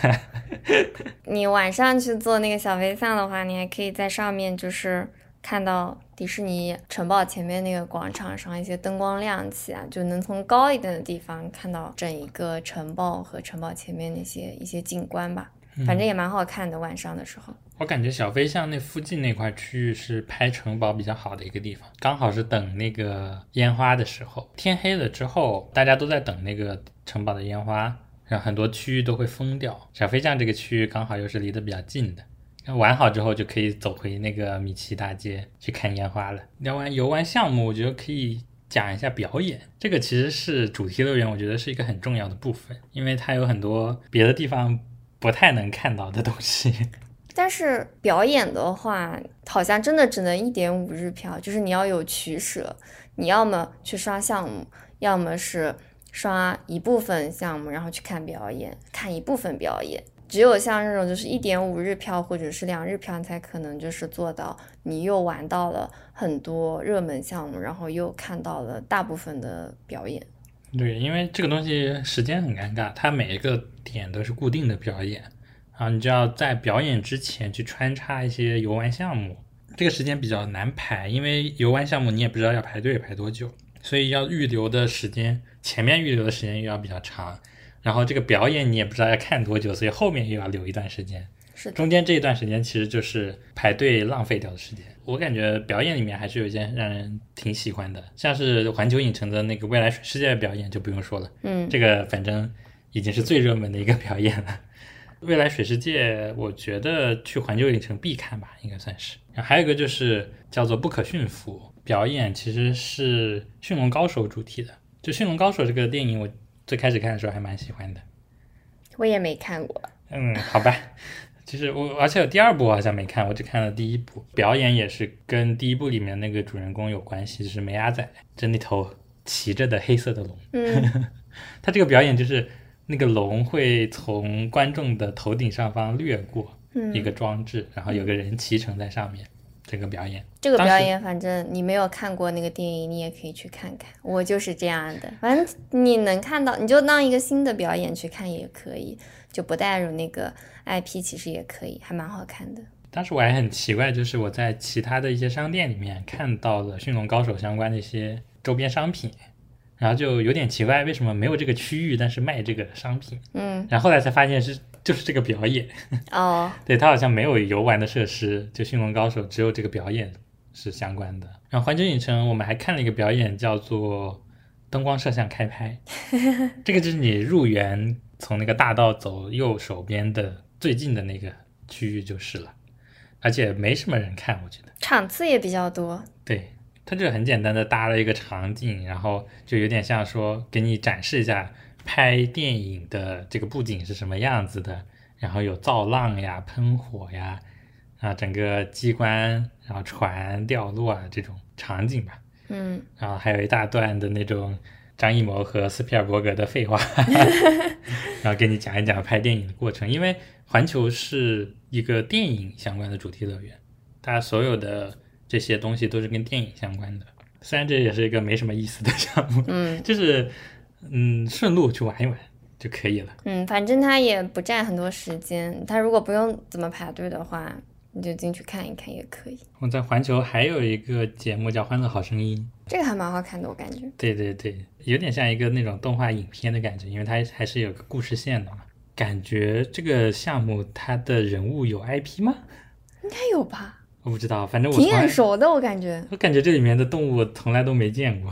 (laughs) 你晚上去坐那个小飞象的话，你还可以在上面就是看到迪士尼城堡前面那个广场上一些灯光亮起啊，就能从高一点的地方看到整一个城堡和城堡前面那些一些景观吧。反正也蛮好看的，晚上的时候。我感觉小飞象那附近那块区域是拍城堡比较好的一个地方，刚好是等那个烟花的时候，天黑了之后，大家都在等那个城堡的烟花，然后很多区域都会封掉。小飞象这个区域刚好又是离得比较近的，玩好之后就可以走回那个米奇大街去看烟花了。聊完游玩项目，我觉得可以讲一下表演，这个其实是主题乐园，我觉得是一个很重要的部分，因为它有很多别的地方。不太能看到的东西，但是表演的话，好像真的只能一点五日票，就是你要有取舍，你要么去刷项目，要么是刷一部分项目，然后去看表演，看一部分表演。只有像这种就是一点五日票或者是两日票，才可能就是做到你又玩到了很多热门项目，然后又看到了大部分的表演。对，因为这个东西时间很尴尬，它每一个点都是固定的表演，啊，你就要在表演之前去穿插一些游玩项目，这个时间比较难排，因为游玩项目你也不知道要排队排多久，所以要预留的时间，前面预留的时间又要比较长，然后这个表演你也不知道要看多久，所以后面又要留一段时间，是中间这一段时间其实就是排队浪费掉的时间。我感觉表演里面还是有一件让人挺喜欢的，像是环球影城的那个未来水世界的表演就不用说了，嗯，这个反正已经是最热门的一个表演了。未来水世界，我觉得去环球影城必看吧，应该算是。还有一个就是叫做不可驯服表演，其实是驯龙高手主题的。就驯龙高手这个电影，我最开始看的时候还蛮喜欢的。我也没看过。嗯，好吧。其实我，而且有第二部我好像没看，我只看了第一部。表演也是跟第一部里面那个主人公有关系，就是梅阿仔，就那头骑着的黑色的龙。嗯，(laughs) 他这个表演就是那个龙会从观众的头顶上方掠过一个装置，然后有个人骑乘在上面。这个表演，这个表演，反正你没有看过那个电影，你也可以去看看。我就是这样的，反正你能看到，你就当一个新的表演去看也可以。就不带入那个 IP，其实也可以，还蛮好看的。当时我还很奇怪，就是我在其他的一些商店里面看到了《驯龙高手》相关的一些周边商品，然后就有点奇怪，为什么没有这个区域，但是卖这个商品？嗯，然后后来才发现是就是这个表演，哦，(laughs) 对，它好像没有游玩的设施，就驯龙高手只有这个表演是相关的。然后环球影城我们还看了一个表演，叫做灯光摄像开拍，(laughs) 这个就是你入园从那个大道走右手边的最近的那个区域就是了，而且没什么人看，我觉得。场次也比较多。对，它就很简单的搭了一个场景，然后就有点像说给你展示一下拍电影的这个布景是什么样子的，然后有造浪呀、喷火呀，啊，整个机关，然后船掉落啊这种场景吧，嗯，然后还有一大段的那种张艺谋和斯皮尔伯格的废话，(laughs) 然后给你讲一讲拍电影的过程，因为环球是一个电影相关的主题乐园，它所有的这些东西都是跟电影相关的。虽然这也是一个没什么意思的项目，嗯就是嗯顺路去玩一玩就可以了。嗯，反正它也不占很多时间。它如果不用怎么排队的话，你就进去看一看也可以。我在环球还有一个节目叫《欢乐好声音》，这个还蛮好看的，我感觉。对对对，有点像一个那种动画影片的感觉，因为它还是有个故事线的嘛。感觉这个项目它的人物有 IP 吗？应该有吧，我不知道，反正我挺眼熟的，我感觉。我感觉这里面的动物从来都没见过，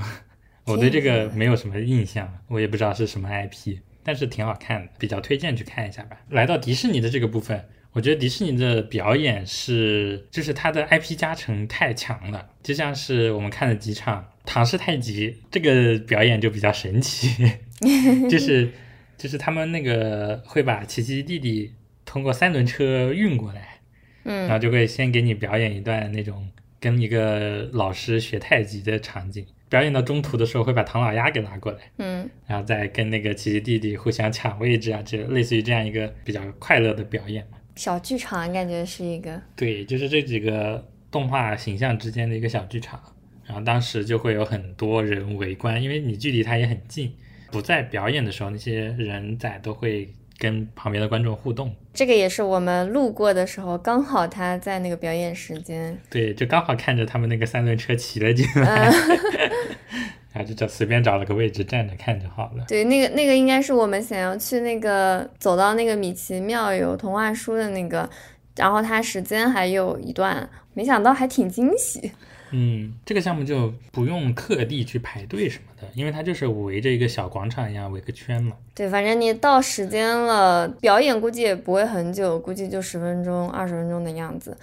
我对这个没有什么印象，我也不知道是什么 IP，但是挺好看的，比较推荐去看一下吧。来到迪士尼的这个部分，我觉得迪士尼的表演是，就是它的 IP 加成太强了，就像是我们看的几场唐氏太极这个表演就比较神奇，(laughs) 就是就是他们那个会把奇奇弟弟通过三轮车运过来。然嗯后就会先给你表演一段那种跟一个老师学太极的场景，表演到中途的时候会把唐老鸭给拿过来，嗯然后再跟那个琪琪弟弟互相抢位置啊，这类似于这样一个比较快乐的表演嘛。小剧场感觉是一个。对，就是这几个动画形象之间的一个小剧场，然后当时就会有很多人围观，因为你距离它也很近，不在表演的时候，那些人仔都会跟旁边的观众互动。这个也是我们路过的时候，刚好他在那个表演时间。对，就刚好看着他们那个三轮车骑了进来，(laughs) 然后就找随便找了个位置站着看就好了。对，那个那个应该是我们想要去那个走到那个米奇妙有童话书的那个，然后它时间还有一段，没想到还挺惊喜。嗯，这个项目就不用特地去排队什么的，因为它就是围着一个小广场一样围个圈嘛。对，反正你到时间了，表演估计也不会很久，估计就十分钟、二十分钟的样子。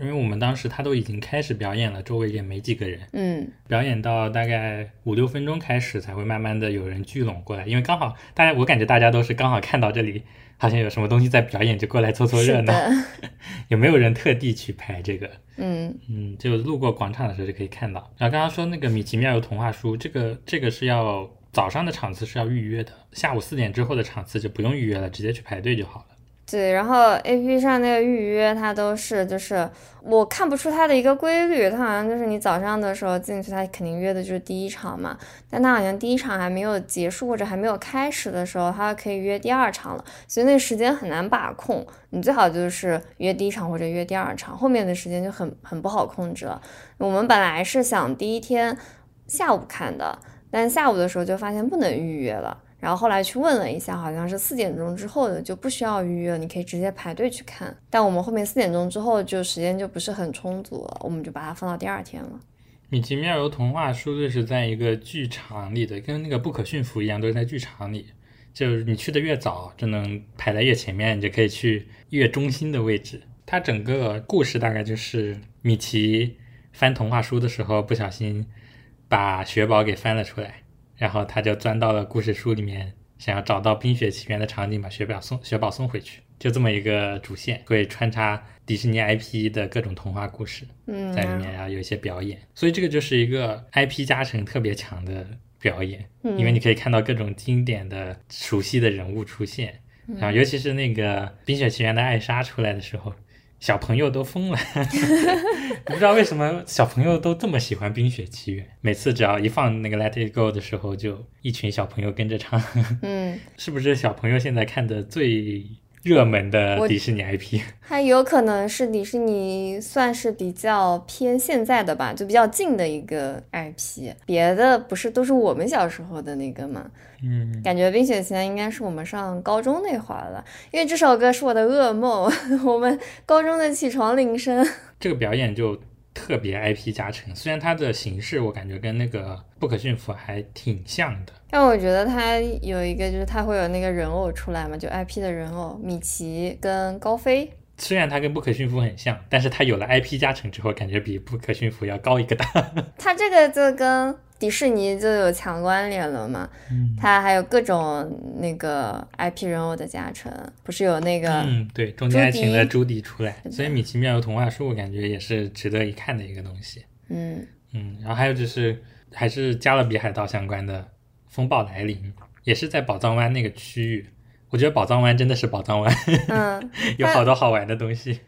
因为我们当时他都已经开始表演了，周围也没几个人，嗯，表演到大概五六分钟开始才会慢慢的有人聚拢过来，因为刚好大家我感觉大家都是刚好看到这里好像有什么东西在表演，就过来凑凑热闹，(laughs) 有没有人特地去拍这个？嗯嗯，就路过广场的时候就可以看到。然后刚刚说那个米奇妙游童话书，这个这个是要早上的场次是要预约的，下午四点之后的场次就不用预约了，直接去排队就好了。对，然后 A P P 上那个预约，它都是就是我看不出它的一个规律，它好像就是你早上的时候进去，它肯定约的就是第一场嘛，但它好像第一场还没有结束或者还没有开始的时候，它可以约第二场了，所以那个时间很难把控，你最好就是约第一场或者约第二场，后面的时间就很很不好控制了。我们本来是想第一天下午看的，但下午的时候就发现不能预约了。然后后来去问了一下，好像是四点钟之后的就不需要预约，你可以直接排队去看。但我们后面四点钟之后就时间就不是很充足了，我们就把它放到第二天了。米奇妙游童话书就是在一个剧场里的，跟那个不可驯服一样，都是在剧场里。就是你去的越早，就能排在越前面，你就可以去越中心的位置。它整个故事大概就是米奇翻童话书的时候，不小心把雪宝给翻了出来，然后他就钻到了故事书里面，想要找到《冰雪奇缘》的场景，把雪宝送雪宝送回去。就这么一个主线，会穿插迪士尼 IP 的各种童话故事。嗯，在里面啊有一些表演，所以这个就是一个 IP 加成特别强的表演，嗯因为你可以看到各种经典的、熟悉的人物出现，然后尤其是那个《冰雪奇缘》的艾莎出来的时候，小朋友都疯了，(laughs) 不知道为什么小朋友都这么喜欢《冰雪奇缘》，每次只要一放那个 Let It Go 的时候，就一群小朋友跟着唱，嗯，(laughs) 是不是小朋友现在看的最热门的迪士尼 IP。它有可能是迪士尼算是比较偏现在的吧，就比较近的一个 IP，别的不是都是我们小时候的那个吗？嗯，感觉《冰雪奇缘》应该是我们上高中那会儿了，因为这首歌是我的噩梦，(laughs) 我们高中的起床铃声。这个表演就特别 IP 加成，虽然它的形式我感觉跟那个不可驯服还挺像的。但我觉得它有一个就是它会有那个人偶出来嘛，就 IP 的人偶，米奇跟高飞。虽然它跟不可驯服很像，但是它有了 IP 加成之后，感觉比不可驯服要高一个档。(laughs) 它这个就跟迪士尼就有强关联了嘛，嗯它还有各种那个 IP 人偶的加成，不是有那个、嗯，对，中间还请了朱迪出来，所以《米奇妙游童话书》我感觉也是值得一看的一个东西。嗯嗯，然后还有就是还是加勒比海盗相关的风暴来临，也是在宝藏湾那个区域。我觉得宝藏湾真的是宝藏湾，嗯，(laughs) 有好多好玩的东西，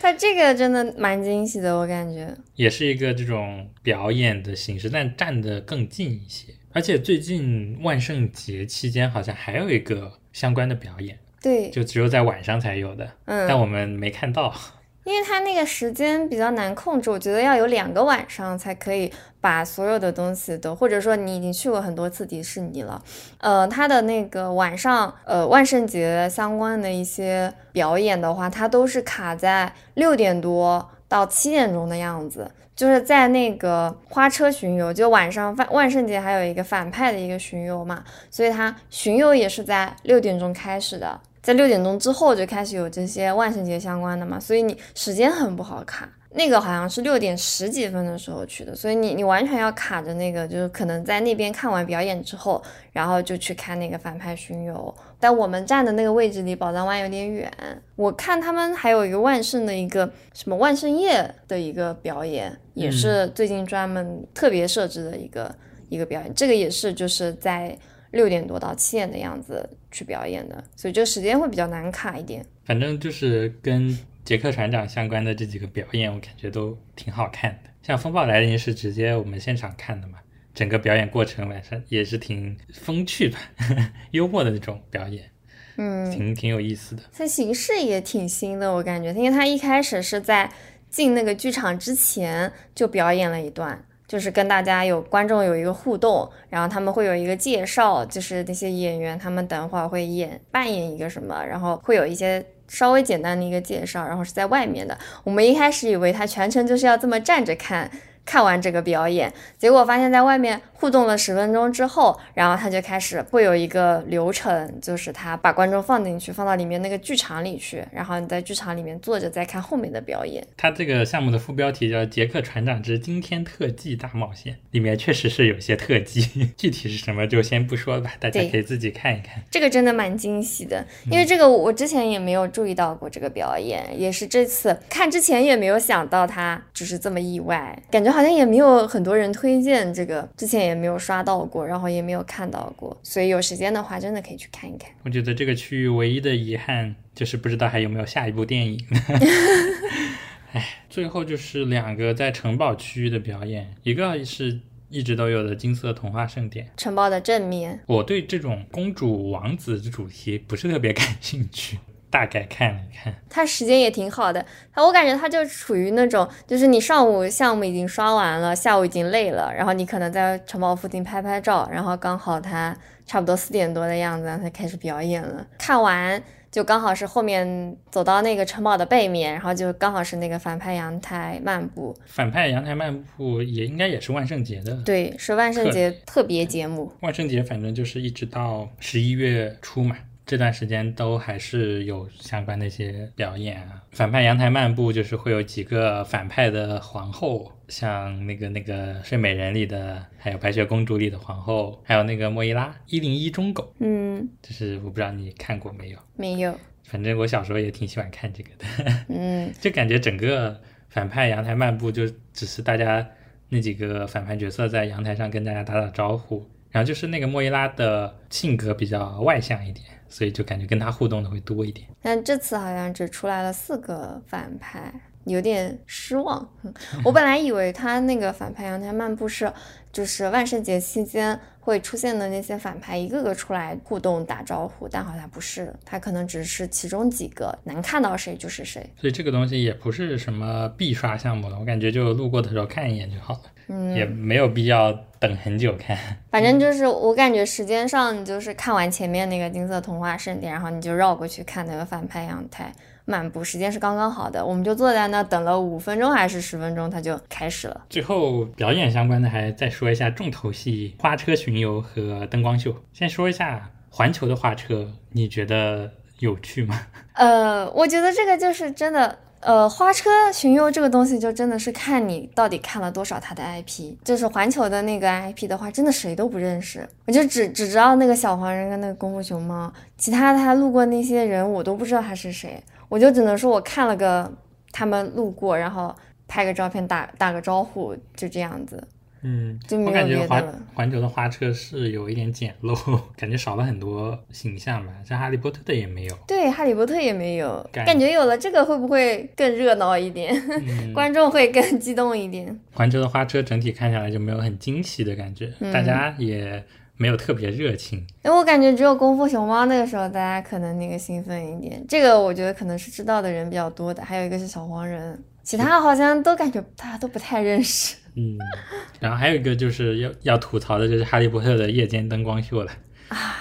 它这个真的蛮惊喜的，我感觉。也是一个这种表演的形式，但站得更近一些。而且最近万圣节期间好像还有一个相关的表演，对，就只有在晚上才有的，嗯但嗯，我们没看到。(laughs) 因为它那个时间比较难控制，我觉得要有两个晚上才可以把所有的东西都，或者说你已经去过很多次迪士尼了，呃，它的那个晚上，呃，万圣节相关的一些表演的话，它都是卡在六点多到七点钟的样子。就是在那个花车巡游，就晚上万万圣节还有一个反派的一个巡游嘛，所以它巡游也是在六点钟开始的，在六点钟之后就开始有这些万圣节相关的嘛，所以你时间很不好卡。那个好像是六点十几分的时候去的，所以你你完全要卡着那个，就是可能在那边看完表演之后，然后就去看那个反派巡游。但我们站的那个位置离宝藏湾有点远，我看他们还有一个万圣的一个什么万圣夜的一个表演，也是最近专门特别设置的一个、一个表演，这个也是就是在六点多到七点的样子去表演的，所以这个时间会比较难卡一点。反正就是跟杰克船长相关的这几个表演，我感觉都挺好看的。像《风暴来临》是直接我们现场看的嘛，整个表演过程晚上也是挺风趣吧，(laughs) 幽默的那种表演，嗯，挺挺有意思的。它形式也挺新的，我感觉，因为它一开始是在进那个剧场之前就表演了一段，就是跟大家有观众有一个互动，然后他们会有一个介绍，就是那些演员他们等会儿会演扮演一个什么，然后会有一些稍微简单的一个介绍，然后是在外面的。我们一开始以为他全程就是要这么站着看。看完这个表演，结果发现在外面互动了十分钟之后，然后他就开始会有一个流程，就是他把观众放进去，放到里面那个剧场里去，然后你在剧场里面坐着再看后面的表演。他这个项目的副标题叫《杰克船长之惊天特技大冒险》，里面确实是有些特技，(laughs) 具体是什么就先不说了吧，大家可以自己看一看。这个真的蛮惊喜的，因为这个我之前也没有注意到过这个表演，也是这次看之前也没有想到它就是这么意外，感觉好像也没有很多人推荐这个，之前也没有刷到过，然后也没有看到过，所以有时间的话真的可以去看一看。我觉得这个区域唯一的遗憾就是不知道还有没有下一部电影。(laughs) 哎，最后就是两个在城堡区域的表演，一个是一直都有的金色童话盛典。城堡的正面，我对这种公主王子的主题不是特别感兴趣，大概看了看。他时间也挺好的，他我感觉他就处于那种，就是你上午项目已经刷完了，下午已经累了，然后你可能在城堡附近拍拍照，然后刚好他差不多四点多的样子，他开始表演了。看完就刚好是后面走到那个城堡的背面，然后就刚好是那个反派阳台漫步，反派阳台漫步也应该也是万圣节的。对，是万圣节特别节目。万圣节反正就是一直到十一月初嘛，这段时间都还是有相关的一些表演啊。反派阳台漫步就是会有几个反派的皇后，像那个那个睡美人里的，还有白雪公主里的皇后，还有那个莫伊拉一零一中狗，嗯，就是我不知道你看过没有，没有，反正我小时候也挺喜欢看这个的，嗯，(laughs) 就感觉整个反派阳台漫步就只是大家那几个反派角色在阳台上跟大家打打招呼，然后就是那个莫伊拉的性格比较外向一点，所以就感觉跟他互动的会多一点。但这次好像只出来了四个反派，有点失望。(laughs) 我本来以为他那个反派阳台漫步是，就是万圣节期间会出现的那些反派一个个出来互动打招呼，但好像不是，他可能只是其中几个，能看到谁就是谁。所以这个东西也不是什么必刷项目了，我感觉就路过的时候看一眼就好了，嗯，也没有必要等很久看。反正就是我感觉时间上，你就是看完前面那个金色童话盛典，然后你就绕过去看那个反派阳台漫步，时间是刚刚好的。我们就坐在那等了五分钟还是十分钟，它就开始了。最后表演相关的还再说一下重头戏——花车巡游和灯光秀。先说一下环球的花车，你觉得有趣吗？呃，我觉得这个就是真的。呃，花车巡游这个东西就真的是看你到底看了多少他的 IP。就是环球的那个 IP 的话，真的谁都不认识，我就只只知道那个小黄人跟那个功夫熊猫，其他他路过那些人我都不知道他是谁，我就只能说我看了个他们路过，然后拍个照片打打个招呼，就这样子。嗯，就没有我感觉环。环球的花车是有一点简陋，(laughs) 感觉少了很多形象吧，像哈利波特的也没有。对，哈利波特也没有，感感觉有了这个会不会更热闹一点？嗯 (laughs) 观众会更激动一点。环球的花车整体看下来就没有很惊喜的感觉，嗯大家也没有特别热情。因为我感觉只有功夫熊猫那个时候大家可能那个兴奋一点，这个我觉得可能是知道的人比较多的，还有一个是小黄人，其他好像都感觉大家都不太认识。嗯，然后还有一个就是要要吐槽的就是哈利波特的夜间灯光秀了。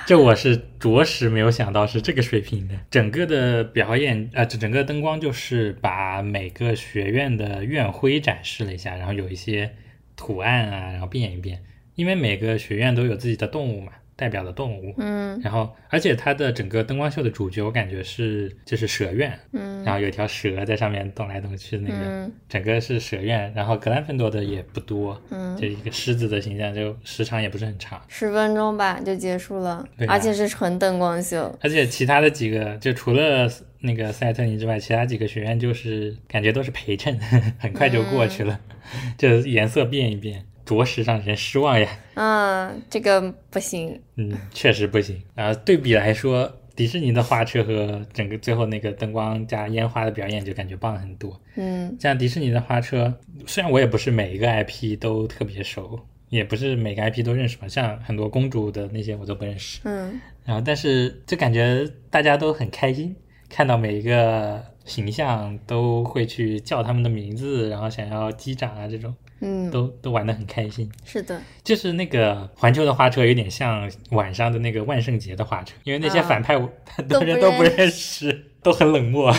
这我是着实没有想到是这个水平的。整个的表演，呃，这整个灯光就是把每个学院的院徽展示了一下，然后有一些图案啊，然后变一变。因为每个学院都有自己的动物嘛，代表的动物。嗯然后，而且它的整个灯光秀的主角，我感觉是就是蛇院，嗯然后有一条蛇在上面动来动去的那个，嗯整个是蛇院。然后格兰芬多的也不多，嗯，就一个狮子的形象，就时长也不是很长。十分钟吧就结束了，对啊而且是纯灯光秀。而且其他的几个，就除了那个赛特尼之外，其他几个学院就是感觉都是陪衬，(laughs) 很快就过去了，(laughs) 就颜色变一变，着实让人失望呀。嗯，这个不行。嗯，确实不行。然后对比来说，迪士尼的花车和整个最后那个灯光加烟花的表演就感觉棒很多。嗯像迪士尼的花车，虽然我也不是每一个 IP 都特别熟，也不是每个 IP 都认识吧，像很多公主的那些我都不认识。嗯然后，但是就感觉大家都很开心，看到每一个形象都会去叫他们的名字，然后想要击掌啊，这种嗯，都都玩得很开心。是的。就是那个环球的花车有点像晚上的那个万圣节的花车，因为那些啊反派我很多人都不认认识，都很冷漠，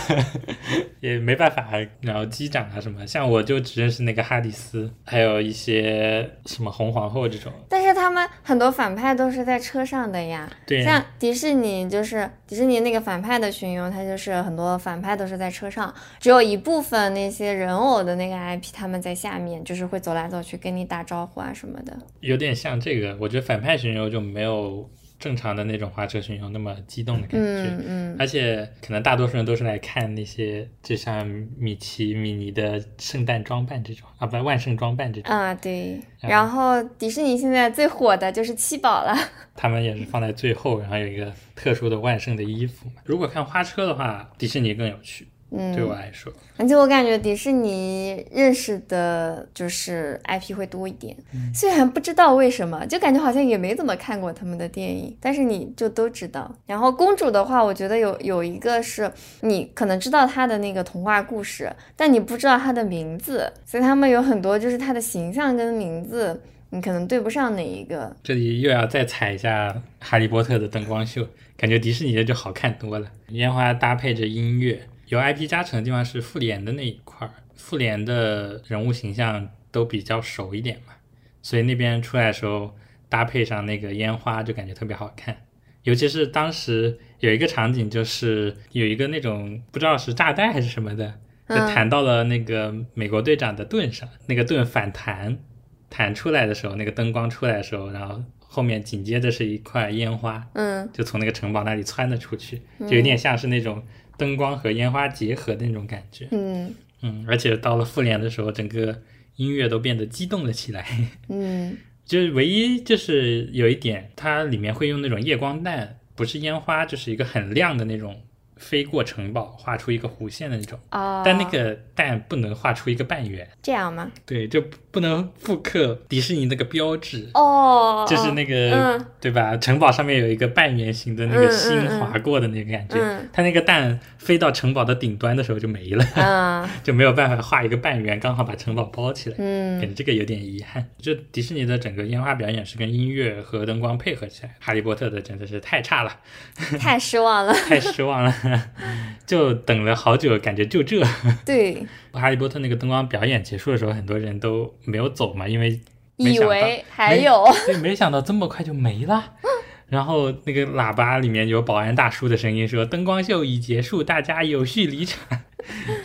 (laughs) 也没办法，然后机长啊什么。像我就只认识那个哈迪斯，还有一些什么红皇后这种。但是他们很多反派都是在车上的呀，对，像迪士尼就是迪士尼那个反派的巡游，它就是很多反派都是在车上，只有一部分那些人偶的那个 IP 他们在下面，就是会走来走去跟你打招呼啊什么的。有点像这个，我觉得反派巡游就没有正常的那种花车巡游那么激动的感觉。嗯嗯而且可能大多数人都是来看那些，就像米奇、米妮的圣诞装扮这种啊，不，万圣装扮这种，啊对，嗯然后迪士尼现在最火的就是七宝了。(laughs) 他们也是放在最后，然后有一个特殊的万圣的衣服嘛。如果看花车的话，迪士尼更有趣，嗯，对我来说。而且我感觉迪士尼认识的就是 IP 会多一点，嗯虽然不知道为什么，就感觉好像也没怎么看过他们的电影，但是你就都知道。然后公主的话，我觉得有有一个是你可能知道她的那个童话故事，但你不知道她的名字，所以他们有很多就是她的形象跟名字，你可能对不上哪一个。这里又要再踩一下《哈利波特》的灯光秀，感觉迪士尼的就好看多了。烟花搭配着音乐，有 IP 加成的地方是复联的那一块儿，复联的人物形象都比较熟一点嘛，所以那边出来的时候搭配上那个烟花，就感觉特别好看。尤其是当时有一个场景，就是有一个那种不知道是炸弹还是什么的，就嗯弹到了那个美国队长的盾上，那个盾反弹，弹出来的时候，那个灯光出来的时候，然后后面紧接着是一块烟花，嗯。就从那个城堡那里窜了出去，就有点像是那种灯光和烟花结合的那种感觉。嗯。嗯，而且到了复联的时候，整个音乐都变得激动了起来。嗯。(laughs) 就是唯一就是有一点，它里面会用那种夜光弹，不是烟花，就是一个很亮的那种飞过城堡，画出一个弧线的那种，哦，但那个弹不能画出一个半圆，这样吗？对，就不能复刻迪士尼那个标志。哦，就是那个，嗯对吧？城堡上面有一个半圆形的那个嗯心划过的那个感觉，嗯它那个蛋飞到城堡的顶端的时候就没了，嗯 (laughs) 就没有办法画一个半圆，刚好把城堡包起来。嗯感嗯觉这个有点遗憾。就迪士尼的整个烟花表演是跟音乐和灯光配合起来，哈利波特的真的是太差了，(laughs) 太失望了。(laughs) 太失望了，就等了好久，感觉就这。对，哈利波特那个灯光表演结束的时候，很多人都没有走嘛，因为以为还没有，对，没想到这么快就没了。(laughs) 然后那个喇叭里面有保安大叔的声音说：“灯光秀已结束，大家有序离场。”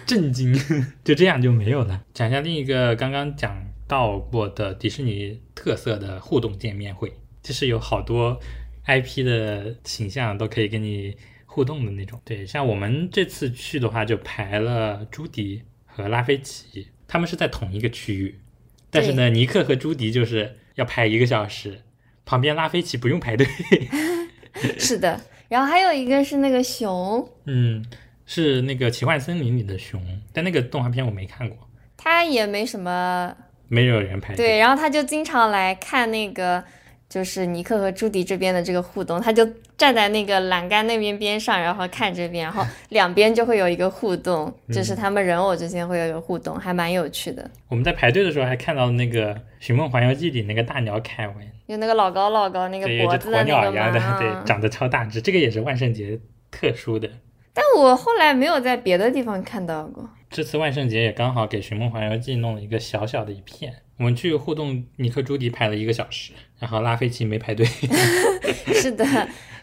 震惊，(laughs) 就这样就没有了。讲一下另一个刚刚讲到过的迪士尼特色的互动见面会，就是有好多 IP 的形象都可以跟你互动的那种。对，像我们这次去的话，就排了朱迪和拉菲奇，他们是在同一个区域，但是呢，尼克和朱迪就是要排一个小时，旁边拉菲奇不用排队。(laughs) 是的。然后还有一个是那个熊，嗯，是那个奇幻森林里的熊，但那个动画片我没看过，他也没什么没有人排队。对，然后他就经常来看那个，就是尼克和朱迪这边的这个互动，他就站在那个栏杆那边边上，然后看这边，然后 (laughs) 两边就会有一个互动，就是他们人偶之间会有一个互动，还蛮有趣的。我们在排队的时候还看到那个《寻梦环游记》里那个大鸟凯文，有那个老高老高那个鸵子的那个鸟一样的，(laughs) 嘛，对，嗯长得超大只，这个也是万圣节特殊的。但我后来没有在别的地方看到过。这次万圣节也刚好给《寻梦环游记》弄了一个小小的一片，我们去互动尼克朱迪排了一个小时，然后拉飞机没排队。(laughs) 是的，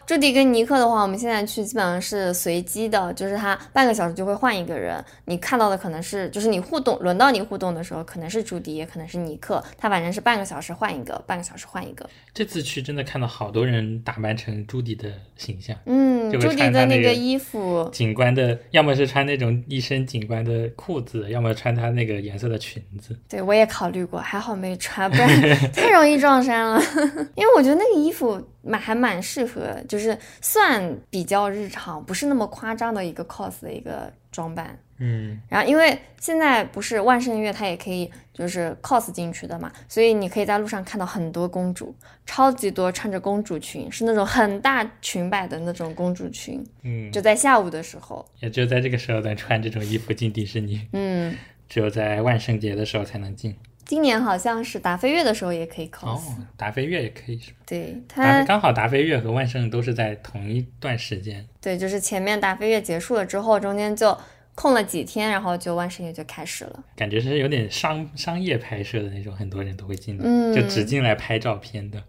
朱迪跟尼克的话，我们现在去基本上是随机的，就是他半个小时就会换一个人。你看到的可能是，就是你互动，轮到你互动的时候，可能是朱迪，也可能是尼克，他反正是半个小时换一个，半个小时换一个。这次去真的看到好多人打扮成朱迪的形象，嗯，朱迪的那个衣服，警官的，要么是穿那种一身警官的裤子，要么穿他那个颜色的裙子。对我也考虑过，还好没穿，不然 (laughs) 太容易撞衫了。(laughs) 因为我觉得那个衣服蛮还蛮适合，就是算比较日常，不是那么夸张的一个 cos 的一个装扮。嗯，然后因为现在不是万圣月，它也可以就是 cos 进去的嘛，所以你可以在路上看到很多公主，超级多穿着公主裙，是那种很大裙摆的那种公主裙。嗯，就在下午的时候，也只有在这个时候能穿这种衣服进迪士尼，嗯，只有在万圣节的时候才能进。今年好像是达飞月的时候也可以 cos，、哦，达飞月也可以是吧？对达它刚好达飞月和万圣都是在同一段时间。对，就是前面达飞月结束了之后，中间就空了几天，然后就万圣节就开始了。感觉是有点商商业拍摄的那种，很多人都会进来，嗯就只进来拍照片的，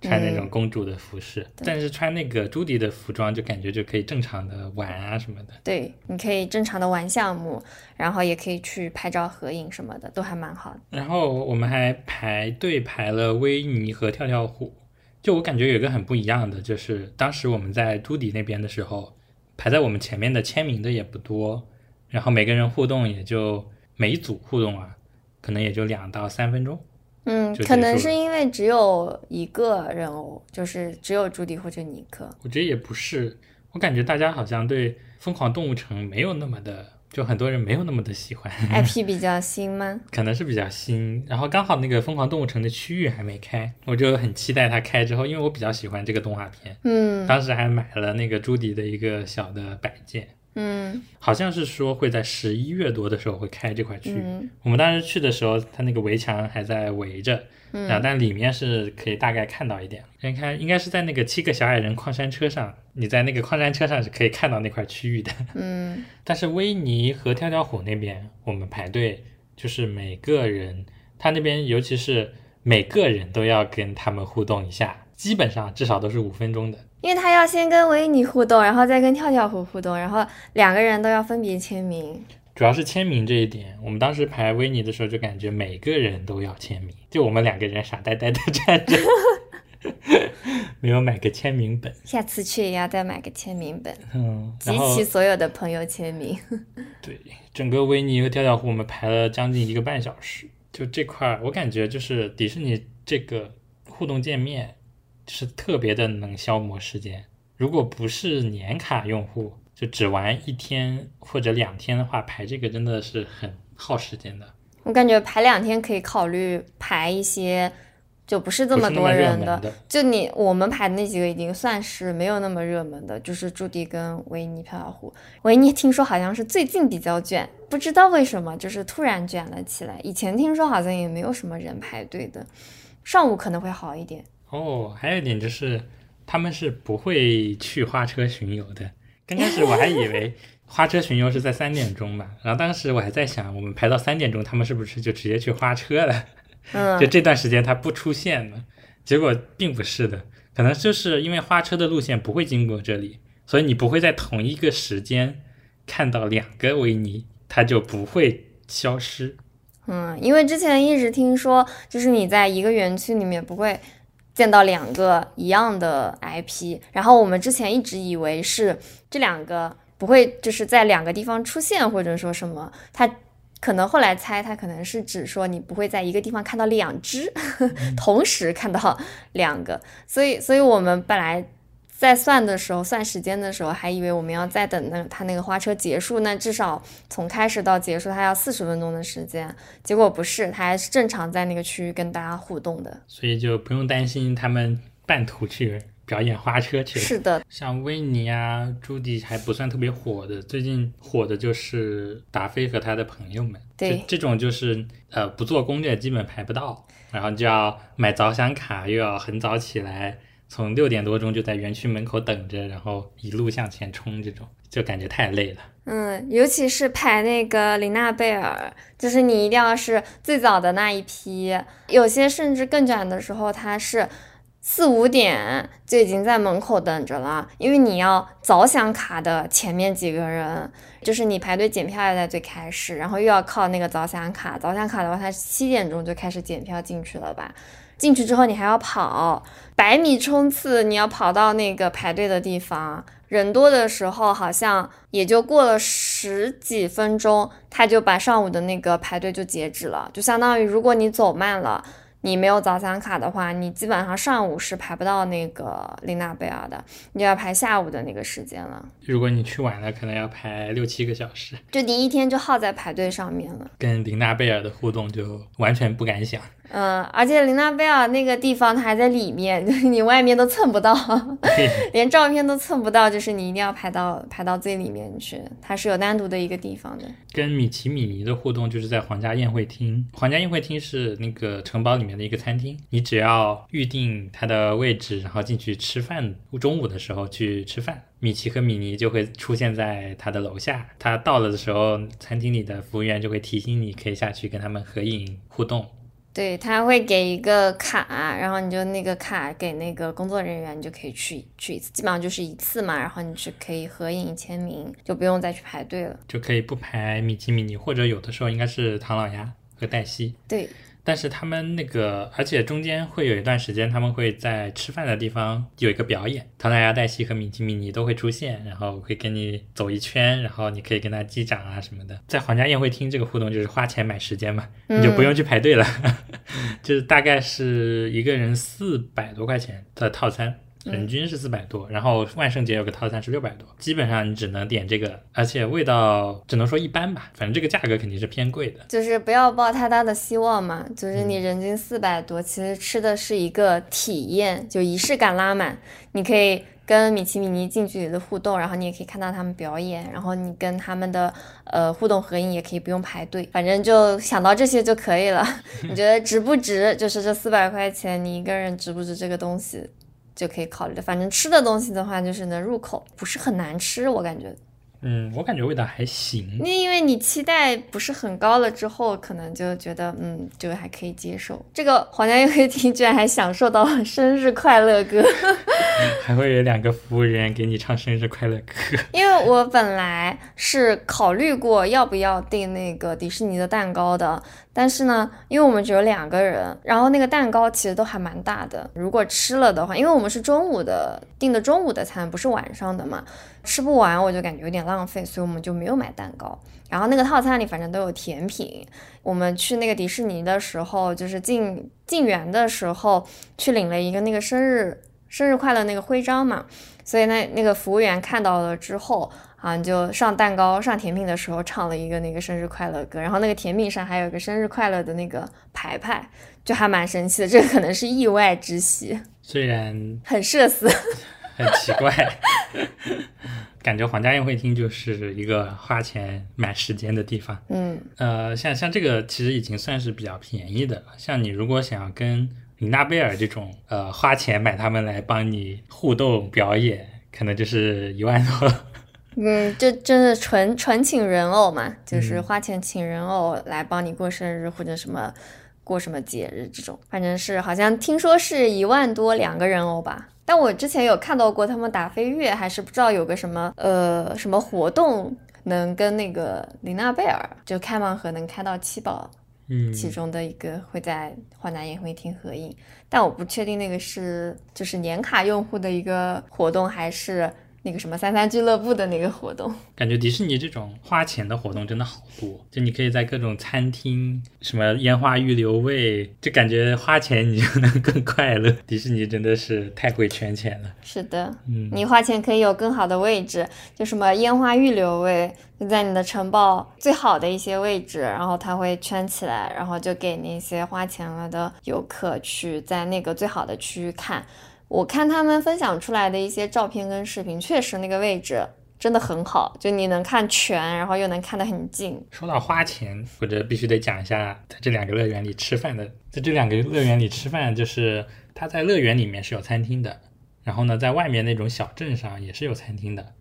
穿那种公主的服饰。但是穿那个朱迪的服装，就感觉就可以正常的玩啊什么的。对，你可以正常的玩项目，然后也可以去拍照合影什么的，都还蛮好的。然后我们还排队排了维尼和跳跳虎，就我感觉有一个很不一样的，就是当时我们在朱迪那边的时候，排在我们前面的签名的也不多，然后每个人互动也就每一组互动啊，可能也就两到三分钟。嗯，可能是因为只有一个人偶，就是只有朱迪或者尼克。我觉得也不是，我感觉大家好像对《疯狂动物城》没有那么的，就很多人没有那么的喜欢，IP (laughs) 比较新吗？可能是比较新。然后刚好那个《疯狂动物城》的区域还没开，我就很期待它开之后，因为我比较喜欢这个动画片，嗯当时还买了那个朱迪的一个小的摆件。嗯好像是说会在十一月多的时候会开这块区域。嗯我们当时去的时候，它那个围墙还在围着，嗯然后但里面是可以大概看到一点。你看，应该是在那个七个小矮人矿山车上，你在那个矿山车上是可以看到那块区域的。嗯 (laughs) 但是威尼和跳跳虎那边，我们排队就是每个人，他那边尤其是每个人都要跟他们互动一下，基本上至少都是五分钟的。因为他要先跟维尼互动，然后再跟跳跳虎互动，然后两个人都要分别签名。主要是签名这一点，我们当时排维尼的时候就感觉每个人都要签名，就我们两个人傻呆呆的站着，(laughs) 没有买个签名本。下次去也要再买个签名本，嗯，集齐所有的朋友签名。(laughs) 对整个维尼和跳跳虎我们排了将近一个半小时，就这块儿我感觉就是迪士尼这个互动界面是特别的能消磨时间。如果不是年卡用户，就只玩一天或者两天的话，排这个真的是很耗时间的。我感觉排两天可以考虑排一些。就不是这么多人的，就你我们排的那几个已经算是没有那么热门的，就是朱迪跟维尼漂漂湖。维尼听说好像是最近比较卷，不知道为什么，就是突然卷了起来。以前听说好像也没有什么人排队的，上午可能会好一点。哦，还有一点就是他们是不会去花车巡游的。刚开始我还以为 (laughs) 花车巡游是在三点钟吧，然后当时我还在想，我们排到三点钟，他们是不是就直接去花车了？嗯，(laughs) 就这段时间他不出现了，结果并不是的，可能就是因为花车的路线不会经过这里，所以你不会在同一个时间看到两个维尼，它就不会消失。嗯，因为之前一直听说，就是你在一个园区里面不会见到两个一样的 IP，然后我们之前一直以为是这两个不会就是在两个地方出现，或者说什么他。可能后来猜，他可能是指说你不会在一个地方看到两只，(laughs) 同时看到两个，所以，所以我们本来在算的时候，算时间的时候，还以为我们要再等那他那个花车结束，那至少从开始到结束，他要四十分钟的时间。结果不是，他还是正常在那个区域跟大家互动的，所以就不用担心他们半途去。表演花车去了，是的，像维尼啊、朱迪还不算特别火的，最近火的就是达菲和他的朋友们。对，这种就是呃不做攻略基本排不到，然后就要买早享卡，又要很早起来，从六点多钟就在园区门口等着，然后一路向前冲，这种就感觉太累了。嗯，尤其是排那个琳娜贝尔，就是你一定要是最早的那一批，有些甚至更卷的时候，它是。四五点就已经在门口等着了，因为你要早享卡的前面几个人，就是你排队检票要在最开始，然后又要靠那个早享卡。早享卡的话，它七点钟就开始检票进去了吧？进去之后你还要跑百米冲刺，你要跑到那个排队的地方，人多的时候好像也就过了十几分钟，他就把上午的那个排队就截止了，就相当于如果你走慢了。你没有早餐卡的话，你基本上上午是排不到那个琳娜贝尔的，你就要排下午的那个时间了。如果你去晚了，可能要排六七个小时，就第一天就耗在排队上面了。跟琳娜贝尔的互动就完全不敢想。嗯，而且琳娜贝尔那个地方它还在里面，就 (laughs) 是你外面都蹭不到，(laughs) 连照片都蹭不到，就是你一定要排到排到最里面去，它是有单独的一个地方的。跟米奇米妮的互动就是在皇家宴会厅，皇家宴会厅是那个城堡里面的一个餐厅，你只要预定它的位置，然后进去吃饭，中午的时候去吃饭，米奇和米妮就会出现在他的楼下，他到了的时候，餐厅里的服务员就会提醒你可以下去跟他们合影互动。对他会给一个卡，然后你就那个卡给那个工作人员，你就可以去去一次，基本上就是一次嘛，然后你是可以合影签名，就不用再去排队了，就可以不排米奇米妮，或者有的时候应该是唐老鸭和黛西。对。但是他们那个，而且中间会有一段时间，他们会在吃饭的地方有一个表演，唐老鸭、黛西和米奇米妮都会出现，然后会跟你走一圈，然后你可以跟他击掌啊什么的。在皇家宴会厅这个互动就是花钱买时间嘛，你 (laughs) 就不用去排队了，就是大概是一个人四百多块钱的套餐。人均是四百多，然后万圣节有个套餐是六百多，基本上你只能点这个，而且味道只能说一般吧，反正这个价格肯定是偏贵的。就是不要抱太大的希望嘛，就是你人均四百多，其实吃的是一个体验，就仪式感拉满。你可以跟米奇米妮近距离的互动，然后你也可以看到他们表演，然后你跟他们的呃互动合影也可以不用排队，反正就想到这些就可以了。(laughs) 你觉得值不值？就是这四百块钱，你一个人值不值这个东西？就可以考虑的，反正吃的东西的话，就是能入口，不是很难吃，我感觉。嗯，我感觉味道还行。那因为你期待不是很高了之后，可能就觉得嗯，就还可以接受。这个皇家宴会厅居然还享受到了生日快乐歌，(laughs) 还会有两个服务员给你唱生日快乐歌。(laughs) 因为我本来是考虑过要不要订那个迪士尼的蛋糕的。但是呢，因为我们只有两个人，然后那个蛋糕其实都还蛮大的。如果吃了的话，因为我们是中午的订的中午的餐，不是晚上的嘛，吃不完我就感觉有点浪费，所以我们就没有买蛋糕。然后那个套餐里反正都有甜品。我们去那个迪士尼的时候，就是进进园的时候去领了一个那个生日生日快乐那个徽章嘛，所以那那个服务员看到了之后，好像就上蛋糕、上甜品的时候唱了一个那个生日快乐歌，然后那个甜品上还有个生日快乐的那个牌牌，就还蛮神奇的。这个可能是意外之喜，虽然很社死。(laughs) 很奇怪，感觉皇家宴会厅就是一个花钱买时间的地方。嗯，呃，像像这个其实已经算是比较便宜的了。像你如果想要跟琳娜贝尔这种呃花钱买他们来帮你互动表演，可能就是一万多。嗯，这真的纯纯请人偶嘛，就是花钱请人偶来帮你过生日或者什么过什么节日这种，反正是好像听说是一万多两个人偶吧。但我之前有看到过他们打飞跃，还是不知道有个什么呃什么活动能跟那个琳娜贝尔就开盲盒能开到七宝，嗯，其中的一个会在华南宴会厅合影，但我不确定那个是就是年卡用户的一个活动还是。那个什么三三俱乐部的那个活动，感觉迪士尼这种花钱的活动真的好多。就你可以在各种餐厅，什么烟花预留位，就感觉花钱你就能更快乐。迪士尼真的是太会圈钱了。是的，嗯，你花钱可以有更好的位置，就什么烟花预留位，就在你的城堡最好的一些位置，然后它会圈起来，然后就给那些花钱了的游客去在那个最好的区域看。我看他们分享出来的一些照片跟视频，确实那个位置真的很好，就你能看全，然后又能看得很近。说到花钱，或者必须得讲一下在这两个乐园里吃饭的。在这两个乐园里吃饭，就是它在乐园里面是有餐厅的，然后呢，在外面那种小镇上也是有餐厅的。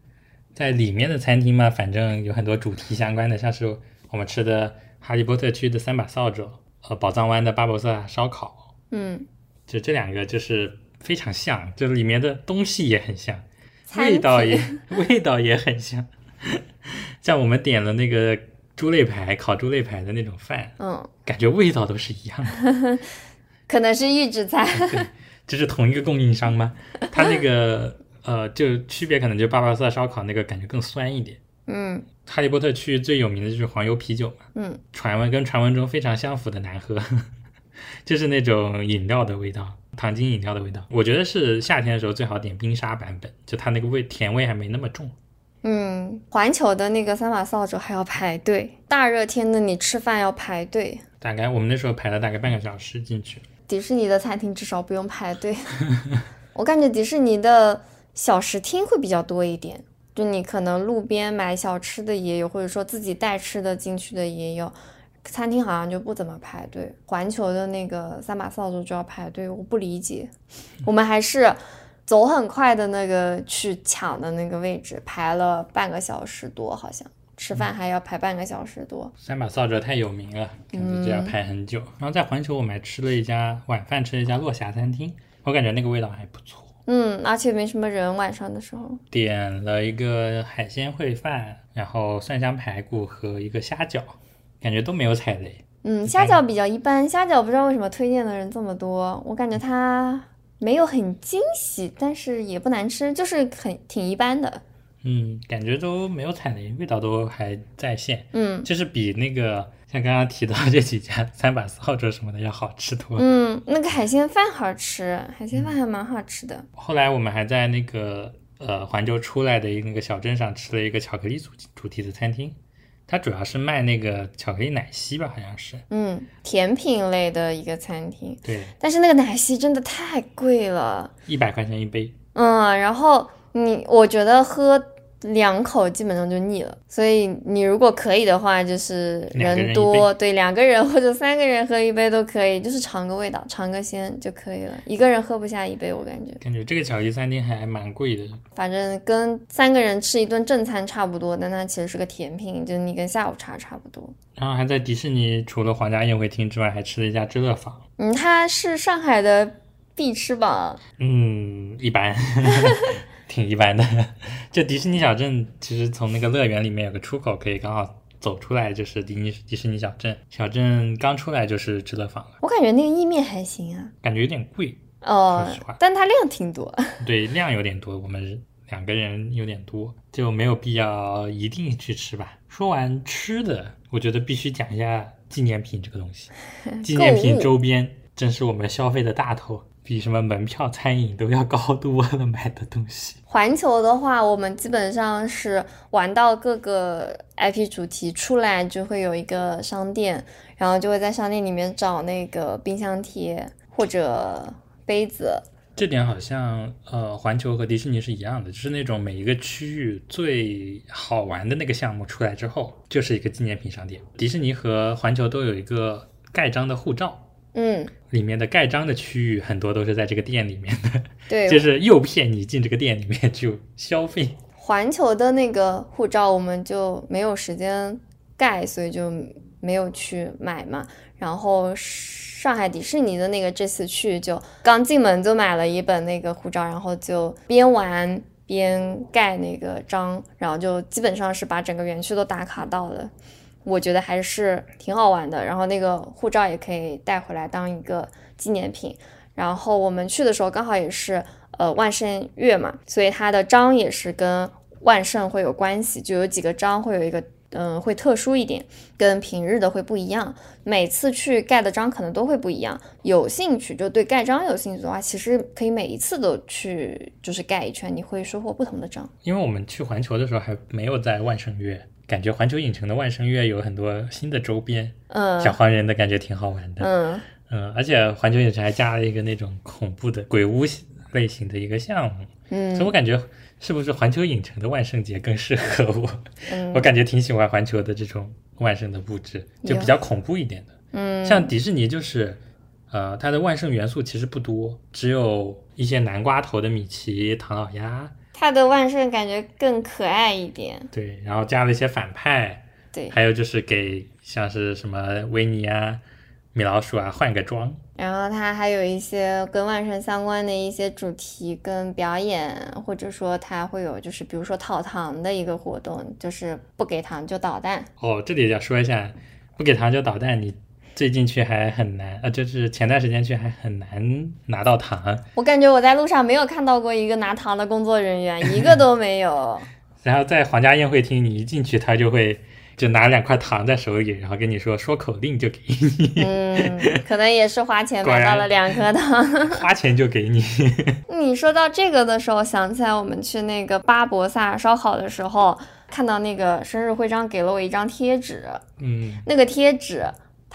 在里面的餐厅嘛，反正有很多主题相关的，像是我们吃的哈利波特区的三把扫帚，呃，宝藏湾的巴博萨烧烤，嗯，就这两个就是。非常像，就是里面的东西也很像，味道也 (laughs) 味道也很像。(laughs) 像我们点了那个猪肋排，烤猪肋排的那种饭，嗯，感觉味道都是一样的。(laughs) 可能是预制菜，这是同一个供应商吗？它那个呃，就区别可能就巴巴萨烧烤那个感觉更酸一点。嗯，哈利波特区最有名的就是黄油啤酒嘛。嗯，传闻跟传闻中非常相符的难喝，就是那种饮料的味道。糖精饮料的味道，我觉得是夏天的时候最好点冰沙版本，就它那个味甜味还没那么重。嗯，环球的那个三把扫帚还要排队，大热天的你吃饭要排队。大概我们那时候排了大概半个小时进去。迪士尼的餐厅至少不用排队。(laughs) 我感觉迪士尼的小食厅会比较多一点，就你可能路边买小吃的也有，或者说自己带吃的进去的也有。餐厅好像就不怎么排队，环球的那个三把扫帚就要排队，我不理解。我们还是走很快的那个去抢的那个位置，排了半个小时多，好像吃饭还要排半个小时多。三把扫帚太有名了，感觉就要排很久。然后在环球我们还吃了一家晚饭，吃了一家落霞餐厅，我感觉那个味道还不错。嗯，而且没什么人，晚上的时候点了一个海鲜烩饭，然后蒜香排骨和一个虾饺。感觉都没有踩雷。嗯，虾饺比较一般，虾饺不知道为什么推荐的人这么多。我感觉它没有很惊喜，但是也不难吃，就是很挺一般的。嗯，感觉都没有踩雷，味道都还在线。嗯，就是比那个像刚刚提到这几家三把扫帚什么的要好吃多了。嗯，那个海鲜饭好吃，海鲜饭还蛮好吃的。后来我们还在那个呃环球出来的那个小镇上吃了一个巧克力主主题的餐厅。它主要是卖那个巧克力奶昔吧，好像是。嗯，甜品类的一个餐厅。对。但是那个奶昔真的太贵了，一百块钱一杯。嗯，然后你，我觉得喝。两口基本上就腻了，所以你如果可以的话，就是人多，对两个人或者三个人喝一杯都可以，就是尝个味道，尝个鲜就可以了。一个人喝不下一杯，我感觉。感觉这个巧克力餐厅还蛮贵的，反正跟三个人吃一顿正餐差不多，但它其实是个甜品，就你跟下午茶差不多。然后还在迪士尼，除了皇家宴会厅之外，还吃了一家知乐坊。嗯，它是上海的必吃榜。嗯，一般。(laughs) 挺一般的，就迪士尼小镇，其实从那个乐园里面有个出口，可以刚好走出来，就是迪尼迪士尼小镇。小镇刚出来就是知乐坊了。我感觉那个意面还行啊，感觉有点贵哦，说实话，但它量挺多。(laughs) 对，量有点多，我们两个人有点多，就没有必要一定去吃吧。说完吃的，我觉得必须讲一下纪念品这个东西。(laughs) 纪念品周边真是我们消费的大头。比什么门票、餐饮都要高多了买的东西。(laughs) 环球的话，我们基本上是玩到各个 IP 主题出来，就会有一个商店，然后就会在商店里面找那个冰箱贴或者杯子。这点好像呃，环球和迪士尼是一样的，就是那种每一个区域最好玩的那个项目出来之后，就是一个纪念品商店。迪士尼和环球都有一个盖章的护照。嗯，里面的盖章的区域很多都是在这个店里面的，对，就是诱骗你进这个店里面就消费。环球的那个护照我们就没有时间盖，所以就没有去买嘛。然后上海迪士尼的那个这次去就刚进门就买了一本那个护照，然后就边玩边盖那个章，然后就基本上是把整个园区都打卡到了。我觉得还是挺好玩的，然后那个护照也可以带回来当一个纪念品。然后我们去的时候刚好也是呃万圣月嘛，所以它的章也是跟万圣会有关系，就有几个章会有一个嗯会特殊一点，跟平日的会不一样。每次去盖的章可能都会不一样。有兴趣就对盖章有兴趣的话，其实可以每一次都去就是盖一圈，你会收获不同的章。因为我们去环球的时候还没有在万圣月。感觉环球影城的万圣月有很多新的周边，嗯，小黄人的感觉挺好玩的，嗯。嗯，而且环球影城还加了一个那种恐怖的鬼屋类型的一个项目，嗯，所以我感觉是不是环球影城的万圣节更适合我？嗯，我感觉挺喜欢环球的这种万圣的布置，就比较恐怖一点的，嗯，像迪士尼就是，呃，它的万圣元素其实不多，只有一些南瓜头的米奇、唐老鸭。它的万圣感觉更可爱一点，对，然后加了一些反派，对，还有就是给像是什么维尼啊、米老鼠啊换个装，然后它还有一些跟万圣相关的一些主题跟表演，或者说它会有就是比如说讨糖的一个活动，就是不给糖就捣蛋。哦，这里要说一下，不给糖就捣蛋，你。最近去还很难呃，就是前段时间去还很难拿到糖。我感觉我在路上没有看到过一个拿糖的工作人员，(laughs) 一个都没有。然后在皇家宴会厅，你一进去，他就会就拿两块糖在手里，然后跟你说说口令就给你。嗯，可能也是花钱买到了两颗糖。(laughs) 花钱就给你。(laughs) 你说到这个的时候，想起来我们去那个巴博萨烧烤的时候，看到那个生日徽章给了我一张贴纸。嗯，那个贴纸。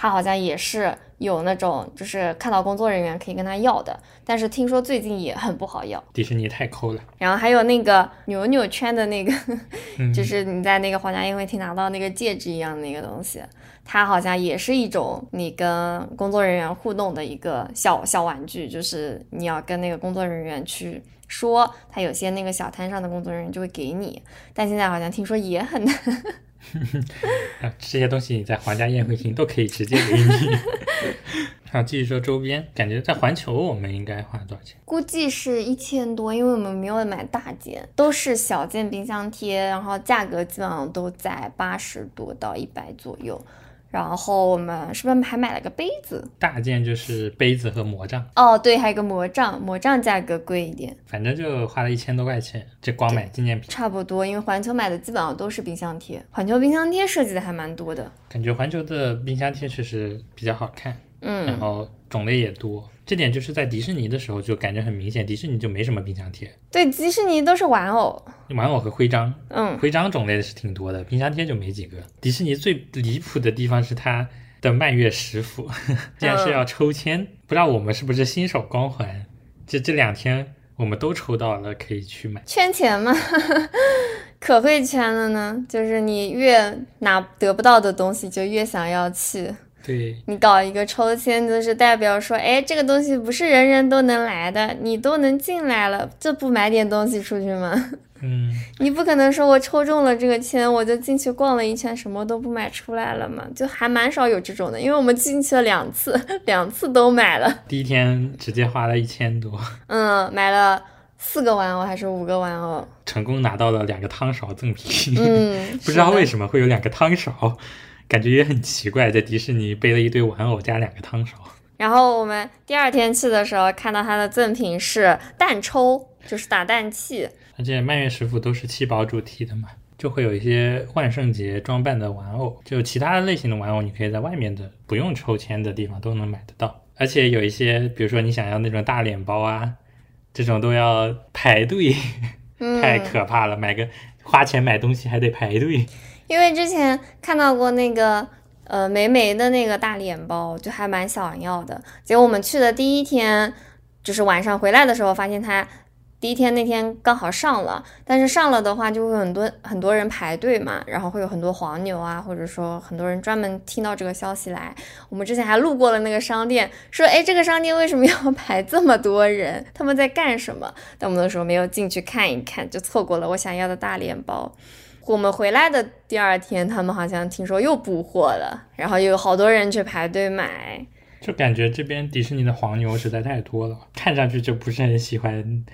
他好像也是有那种，就是看到工作人员可以跟他要的，但是听说最近也很不好要。迪士尼太抠了。然后还有那个扭扭圈的那个，(laughs) 就是你在那个皇家宴会厅拿到那个戒指一样的那个东西，它好像也是一种你跟工作人员互动的一个小小玩具，就是你要跟那个工作人员去说，他有些那个小摊上的工作人员就会给你，但现在好像听说也很难。(laughs) 啊，这些东西你在皇家宴会厅都可以直接给你。(laughs) 好，继续说周边，感觉在环球我们应该花多少钱？估计是一千多，因为我们没有买大件，都是小件冰箱贴，然后价格基本上都在八十多到一百左右。然后我们是不是还买了个杯子？大件就是杯子和魔杖。哦，对，还有个魔杖，魔杖价格贵一点。反正就花了一千多块钱，就光买纪念品。差不多，因为环球买的基本上都是冰箱贴，环球冰箱贴设计的还蛮多的。感觉环球的冰箱贴确实比较好看，嗯，然后种类也多。这点就是在迪士尼的时候就感觉很明显，迪士尼就没什么冰箱贴。对，迪士尼都是玩偶，玩偶和徽章。嗯，徽章种类是挺多的，冰箱贴就没几个。迪士尼最离谱的地方是它的蔓越食府，(laughs) 竟然是要抽签，不知道我们是不是新手光环，这这两天我们都抽到了，可以去买。圈钱吗？(laughs) 可会圈了呢，就是你越拿得不到的东西，就越想要去。对你搞一个抽签，就是代表说，哎，这个东西不是人人都能来的，你都能进来了，这不买点东西出去吗？(laughs) 嗯，你不可能说我抽中了这个签，我就进去逛了一圈，什么都不买出来了嘛？就还蛮少有这种的，因为我们进去了两次，(laughs) 两次都买了。第一天直接花了一千多，(laughs) 嗯，买了四个玩偶还是五个玩偶，成功拿到了两个汤勺赠品。嗯，不知道为什么会有两个汤勺。感觉也很奇怪，在迪士尼背了一堆玩偶加两个汤勺。然后我们第二天去的时候，看到它的赠品是蛋抽，就是打蛋器。而且蔓越食府都是七宝主题的嘛，就会有一些万圣节装扮的玩偶。就其他类型的玩偶，你可以在外面的不用抽签的地方都能买得到。而且有一些，比如说你想要那种大脸包啊，这种都要排队，嗯，太可怕了。买个花钱买东西还得排队。因为之前看到过那个呃美美的那个大脸包，就还蛮想要的。结果我们去的第一天，就是晚上回来的时候，发现它第一天那天刚好上了，但是上了的话就会很多很多人排队嘛，然后会有很多黄牛啊，或者说很多人专门听到这个消息来。我们之前还路过了那个商店，说哎这个商店为什么 (laughs) 要排这么多人？他们在干什么？但我们那时候没有进去看一看，就错过了我想要的大脸包。我们回来的第二天，他们好像听说又补货了，然后又有好多人去排队买。就感觉这边迪士尼的黄牛实在太多了，(laughs) 看上去就不是很喜欢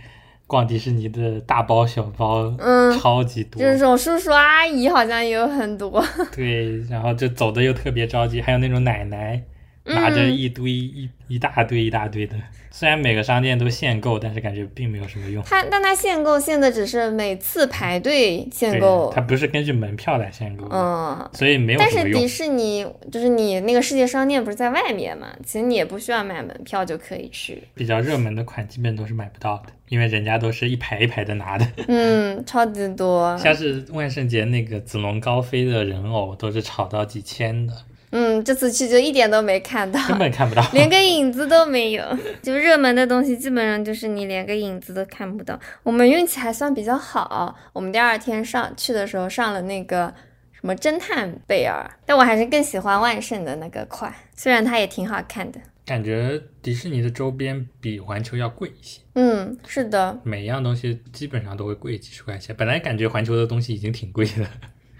逛迪士尼的大包小包，嗯，超级多。就是这种叔叔阿姨好像也有很多。(laughs) 对，然后就走的又特别着急，还有那种奶奶拿着一堆一一大堆一大堆的。虽然每个商店都限购，但是感觉并没有什么用。它，但它限购限的只是每次排队限购，它不是根据门票来限购，嗯。所以没有但是迪。士尼就是你那个世界商店不是在外面嘛，其实你也不需要买门票就可以去。比较热门的款基本都是买不到的，因为人家都是一排一排的拿的。嗯，超级多。像是万圣节那个子龙高飞的人偶，都是炒到几千的，嗯，这次去就一点都没看到。根本看不到。(laughs) 连个影子都没有，就热门的东西基本上就是你连个影子都看不到。我们运气还算比较好，我们第二天上去的时候上了那个什么侦探贝尔，但我还是更喜欢万圣的那个款，虽然它也挺好看的。感觉迪士尼的周边比环球要贵一些，嗯，是的，每一样东西基本上都会贵几十块钱。本来感觉环球的东西已经挺贵的，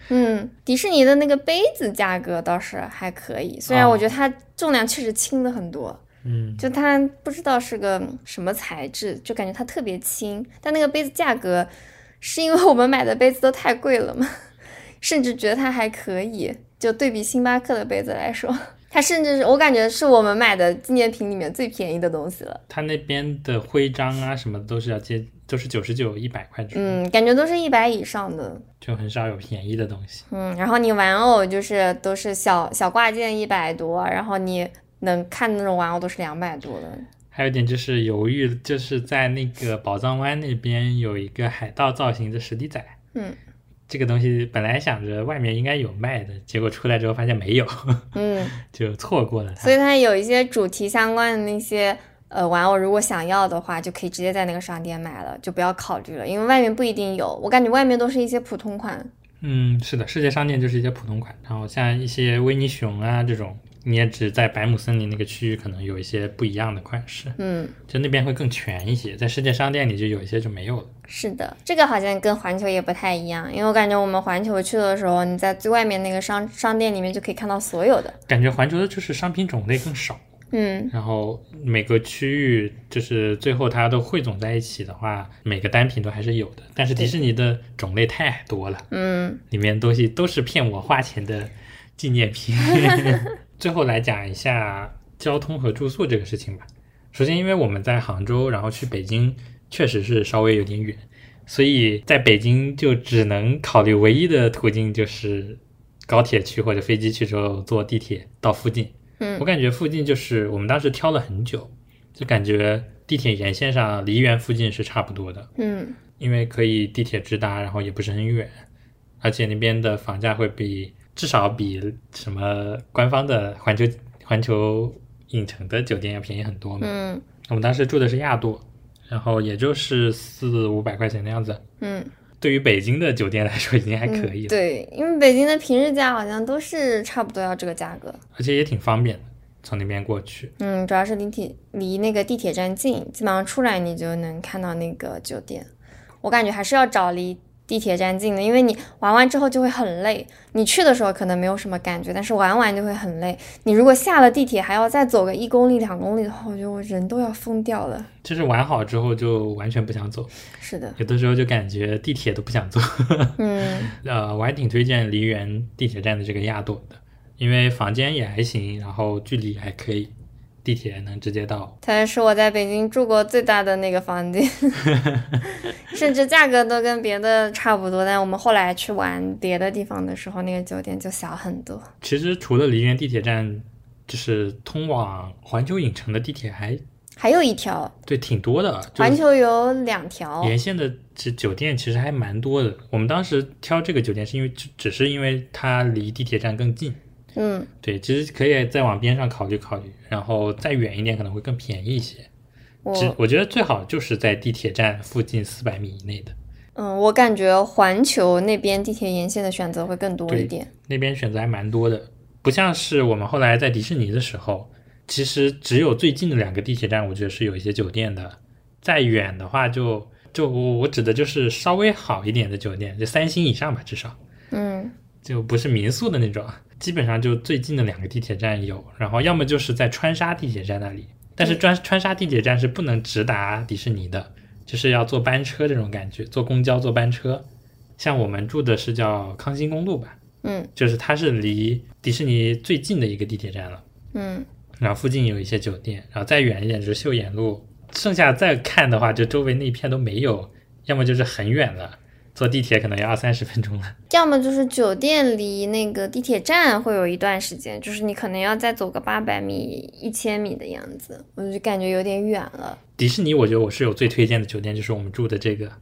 嗯，迪士尼的那个杯子价格倒是还可以，虽然哦我觉得它重量确实轻了很多。嗯，就它不知道是个什么材质，就感觉它特别轻。但那个杯子价格是因为我们买的杯子都太贵了吗？(laughs) 甚至觉得它还可以，就对比星巴克的杯子来说，(laughs) 它甚至是我感觉是我们买的纪念品里面最便宜的东西了。它那边的徽章啊什么的都是要接，都是九十九、一百块钱，嗯，感觉都是一百以上的。就很少有便宜的东西。嗯，然后你玩偶就是都是小小挂件一百多，然后你能看的那种玩偶都是两百多的。还有一点就是犹豫，就是在那个宝藏湾那边有一个海盗造型的史迪仔，嗯这个东西本来想着外面应该有卖的，结果出来之后发现没有，嗯。(laughs) 就错过了它。所以它有一些主题相关的那些呃玩偶，如果想要的话，就可以直接在那个商店买了，就不要考虑了，因为外面不一定有。我感觉外面都是一些普通款。嗯，是的，世界商店就是一些普通款，然后像一些维尼熊啊这种，你也只在百亩森林那个区域可能有一些不一样的款式，嗯，就那边会更全一些，在世界商店里就有一些就没有了。是的，这个好像跟环球也不太一样，因为我感觉我们环球去的时候，你在最外面那个商商店里面就可以看到所有的。感觉环球的就是商品种类更少，嗯然后每个区域就是最后它都汇总在一起的话，每个单品都还是有的。但是迪士尼的种类太多了，嗯里面东西都是骗我花钱的纪念品。(laughs) 最后来讲一下交通和住宿这个事情吧。首先，因为我们在杭州，然后去北京确实是稍微有点远，所以在北京就只能考虑唯一的途径就是高铁去或者飞机去之后坐地铁到附近。嗯。我感觉附近就是我们当时挑了很久，就感觉地铁沿线上梨园附近是差不多的，嗯。因为可以地铁直达，然后也不是很远，而且那边的房价会比至少比什么官方的环球环球影城的酒店要便宜很多嘛。嗯。我们当时住的是亚朵，然后也就是四五百块钱的样子，嗯，对于北京的酒店来说已经还可以了，嗯对，因为北京的平日价好像都是差不多要这个价格。而且也挺方便的，从那边过去。嗯，主要是离铁离那个地铁站近，基本上出来你就能看到那个酒店。我感觉还是要找离地铁站近的，因为你玩完之后就会很累。你去的时候可能没有什么感觉，但是玩完就会很累。你如果下了地铁还要再走个一公里、两公里的话，我觉得我人都要疯掉了。就是玩好之后就完全不想走，是的，有的时候就感觉地铁都不想坐。嗯 (laughs) 呃，我还挺推荐梨园地铁站的这个亚朵的，因为房间也还行，然后距离还可以，地铁能直接到。它是我在北京住过最大的那个房间，(laughs) 甚至价格都跟别的差不多。但我们后来去玩别的地方的时候，那个酒店就小很多。其实除了梨园地铁站就是通往环球影城的地铁还还有一条，对挺多的，环球有两条。沿线的这酒店其实还蛮多的。我们当时挑这个酒店是因为只只是因为它离地铁站更近，嗯，对，其实可以再往边上考虑考虑，然后再远一点可能会更便宜一些。我我觉得最好就是在地铁站附近四百米以内的嗯，我感觉环球那边地铁沿线的选择会更多一点。那边选择还蛮多的，不像是我们后来在迪士尼的时候，其实只有最近的两个地铁站，我觉得是有一些酒店的。再远的话就，就我我指的就是稍微好一点的酒店，就三星以上吧，至少嗯就不是民宿的那种。基本上就最近的两个地铁站有，然后要么就是在川沙地铁站那里，但是川川沙地铁站是不能直达迪士尼的，就是要坐班车这种感觉，坐公交坐班车。像我们住的是叫康欣公路吧，嗯。就是它是离迪士尼最近的一个地铁站了，嗯，然后附近有一些酒店，然后再远一点就是秀妍路，剩下再看的话，就周围那一片都没有，要么就是很远了，坐地铁可能要二三十分钟了。(laughs) 要么就是酒店离那个地铁站会有一段时间，就是你可能要再走个八百米、一千米的样子，我就感觉有点远了。迪士尼，我觉得我是有最推荐的酒店，就是我们住的这个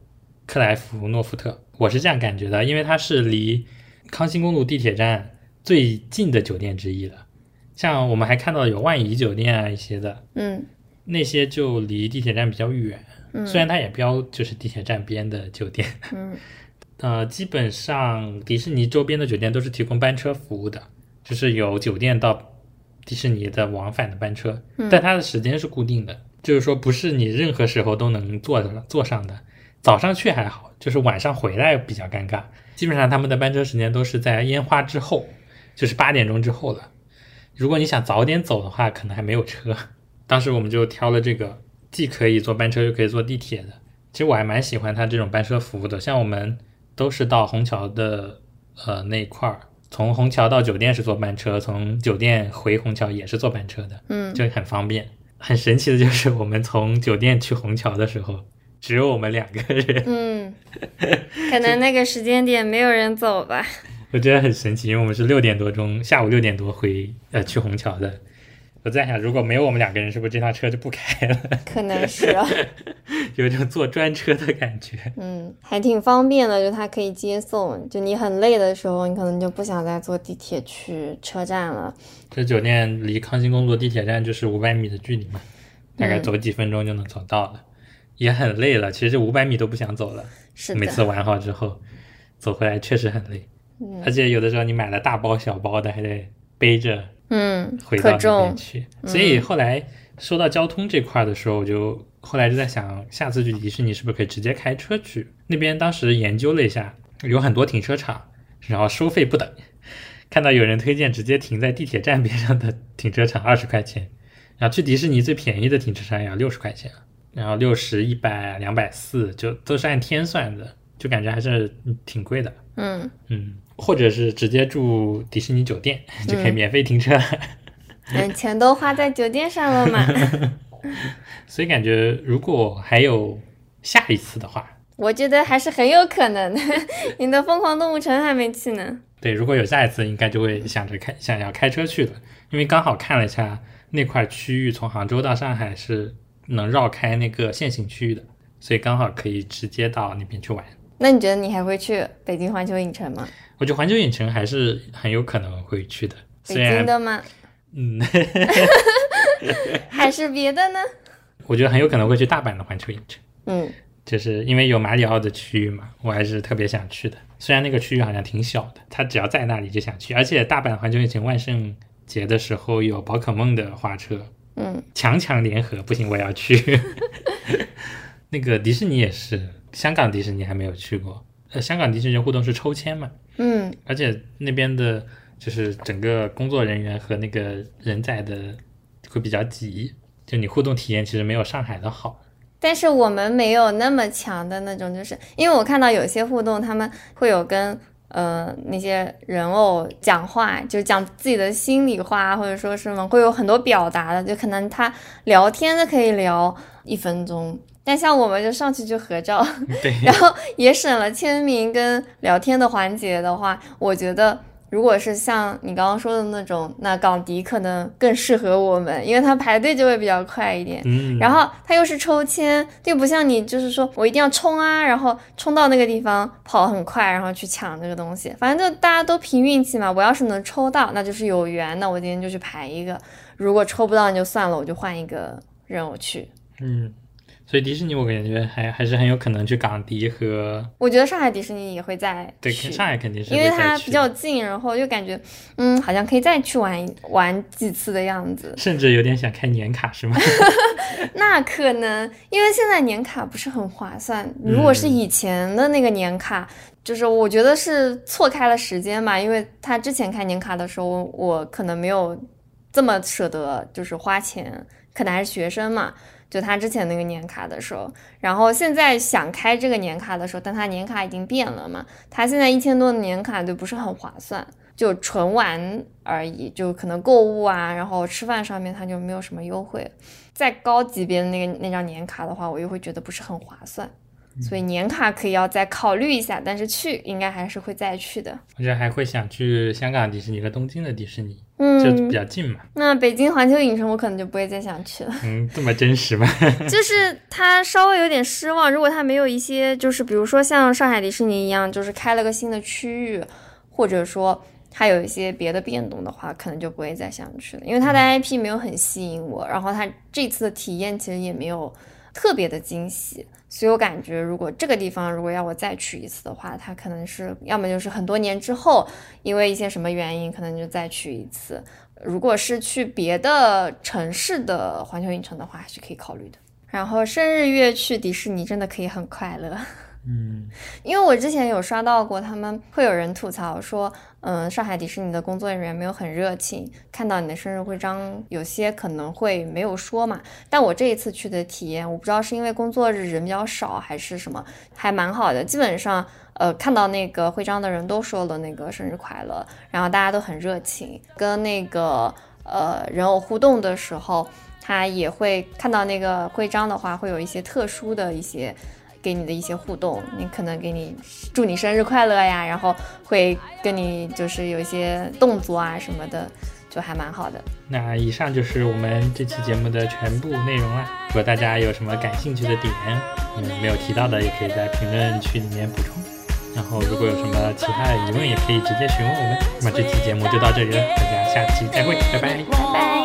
克莱夫诺福特，我是这样感觉的，因为它是离康欣公路地铁站最近的酒店之一了。像我们还看到有万怡酒店啊一些的，嗯那些就离地铁站比较远，嗯虽然它也标就是地铁站边的酒店，嗯 (laughs) 呃，基本上迪士尼周边的酒店都是提供班车服务的，就是有酒店到迪士尼的往返的班车，嗯但它的时间是固定的，就是说不是你任何时候都能坐的坐上的。早上去还好，就是晚上回来比较尴尬。基本上他们的班车时间都是在烟花之后，就是八点钟之后了。如果你想早点走的话，可能还没有车。当时我们就挑了这个，既可以坐班车，又可以坐地铁的。其实我还蛮喜欢它这种班车服务的，像我们都是到虹桥的呃那一块儿，从虹桥到酒店是坐班车，从酒店回虹桥也是坐班车的，嗯，就很方便。很神奇的就是我们从酒店去虹桥的时候，只有我们两个人，嗯，可能那个时间点没有人走吧。(laughs) 我觉得很神奇，因为我们是六点多钟，下午六点多回呃去虹桥的。我在想，如果没有我们两个人，是不是这趟车就不开了？(laughs) 可能是啊，(laughs) 有种坐专车的感觉。嗯，还挺方便的，就它可以接送。就你很累的时候，你可能就不想再坐地铁去车站了。这酒店离康欣公路地铁站就是五百米的距离嘛，大概嗯走几分钟就能走到了，也很累了。其实五百米都不想走了，是的，每次玩好之后，走回来确实很累，嗯而且有的时候你买了大包小包的，还得背着嗯，回到那边。去。所以后来说到交通这块的时候，我就后来就在想，下次去迪士尼是不是可以直接开车去？那边当时研究了一下，有很多停车场，然后收费不等。看到有人推荐直接停在地铁站边上的停车场 (laughs) 二十块钱，然后去迪士尼最便宜的停车场也要六十块钱，然后六十、一百、两百四，就都是按天算的，就感觉还是嗯挺贵的。嗯，嗯，或者是直接住迪士尼酒店就可以免费停车。嗯，钱都花在酒店上了嘛。(laughs) 所以感觉如果还有下一次的话，我觉得还是很有可能的。(laughs) 你的疯狂动物城还没去呢。对，如果有下一次，应该就会想着开想要开车去的，因为刚好看了一下那块区域，从杭州到上海是能绕开那个限行区域的，所以刚好可以直接到那边去玩。那你觉得你还会去北京环球影城吗？我觉得环球影城还是很有可能会去的，北京的吗？嗯，(laughs) (laughs) 还是别的呢？我觉得很有可能会去大阪的环球影城。嗯，就是因为有马里奥的区域嘛，我还是特别想去的。虽然那个区域好像挺小的，他只要在那里就想去。而且大阪环球影城万圣节的时候有宝可梦的花车，嗯，强强联合，不行我也要去。(laughs) 那个迪士尼也是，香港迪士尼还没有去过。呃，香港迪士尼互动是抽签嘛，嗯，而且那边的就是整个工作人员和那个人在的会比较挤，就你互动体验其实没有上海的好。但是我们没有那么强的那种，就是因为我看到有些互动，他们会有跟呃那些人偶讲话，就讲自己的心里话，或者说什么会有很多表达的，就可能他聊天的可以聊一分钟，但像我们就上去就合照，(laughs) (laughs) 对，然后也省了签名跟聊天的环节的话，我觉得如果是像你刚刚说的那种，那港迪可能更适合我们，因为它排队就会比较快一点。嗯，然后它又是抽签，又不像你，就是说我一定要冲啊，然后冲到那个地方跑很快，然后去抢这个东西。反正就大家都凭运气嘛。我要是能抽到，那就是有缘那我今天就去排一个；如果抽不到，你就算了，我就换一个任务去。嗯。所以迪士尼我感觉还还是很有可能去港迪和，我觉得上海迪士尼也会在对，去上海肯定是因为它比较近，然后就感觉嗯，好像可以再去玩玩几次的样子。甚至有点想开年卡是吗？(laughs) 那可能因为现在年卡不是很划算，如果是以前的那个年卡，就是我觉得是错开了时间嘛，因为他之前开年卡的时候，我可能没有这么舍得，就是花钱，可能还是学生嘛。就他之前那个年卡的时候，然后现在想开这个年卡的时候，但他年卡已经变了嘛，他现在一千多的年卡就不是很划算，就纯玩而已，就可能购物啊，然后吃饭上面他就没有什么优惠。再高级别的那个那张年卡的话，我又会觉得不是很划算，所以年卡可以要再考虑一下，但是去应该还是会再去的。我觉得还会想去香港迪士尼和东京的迪士尼，嗯，就比较近嘛。那北京环球影城我可能就不会再想去了。(laughs) 嗯，这么真实吗？(laughs) 就是它稍微有点失望。如果它没有一些，就是比如说像上海迪士尼一样，就是开了个新的区域，或者说它有一些别的变动的话，可能就不会再想去了。因为它的 IP 没有很吸引我，然后它这次的体验其实也没有特别的惊喜，所以我感觉如果这个地方如果要我再去一次的话，它可能是要么就是很多年之后，因为一些什么原因，可能就再去一次。如果是去别的城市的环球影城的话，还是可以考虑的。然后生日月去迪士尼真的可以很快乐，嗯，因为我之前有刷到过，他们会有人吐槽说，嗯，上海迪士尼的工作人员没有很热情，看到你的生日徽章，有些可能会没有说嘛。但我这一次去的体验，我不知道是因为工作日人比较少还是什么，还蛮好的。基本上，呃，看到那个徽章的人都说了那个生日快乐，然后大家都很热情，跟那个呃人偶互动的时候。他也会看到那个徽章的话，会有一些特殊的一些给你的一些互动，你可能给你祝你生日快乐呀，然后会跟你就是有一些动作啊什么的，就还蛮好的。那以上就是我们这期节目的全部内容了。如果大家有什么感兴趣的点，嗯，没有提到的，也可以在评论区里面补充。然后如果有什么其他的疑问，也可以直接询问我们。那么这期节目就到这里了，大家下期再会，拜拜。拜拜。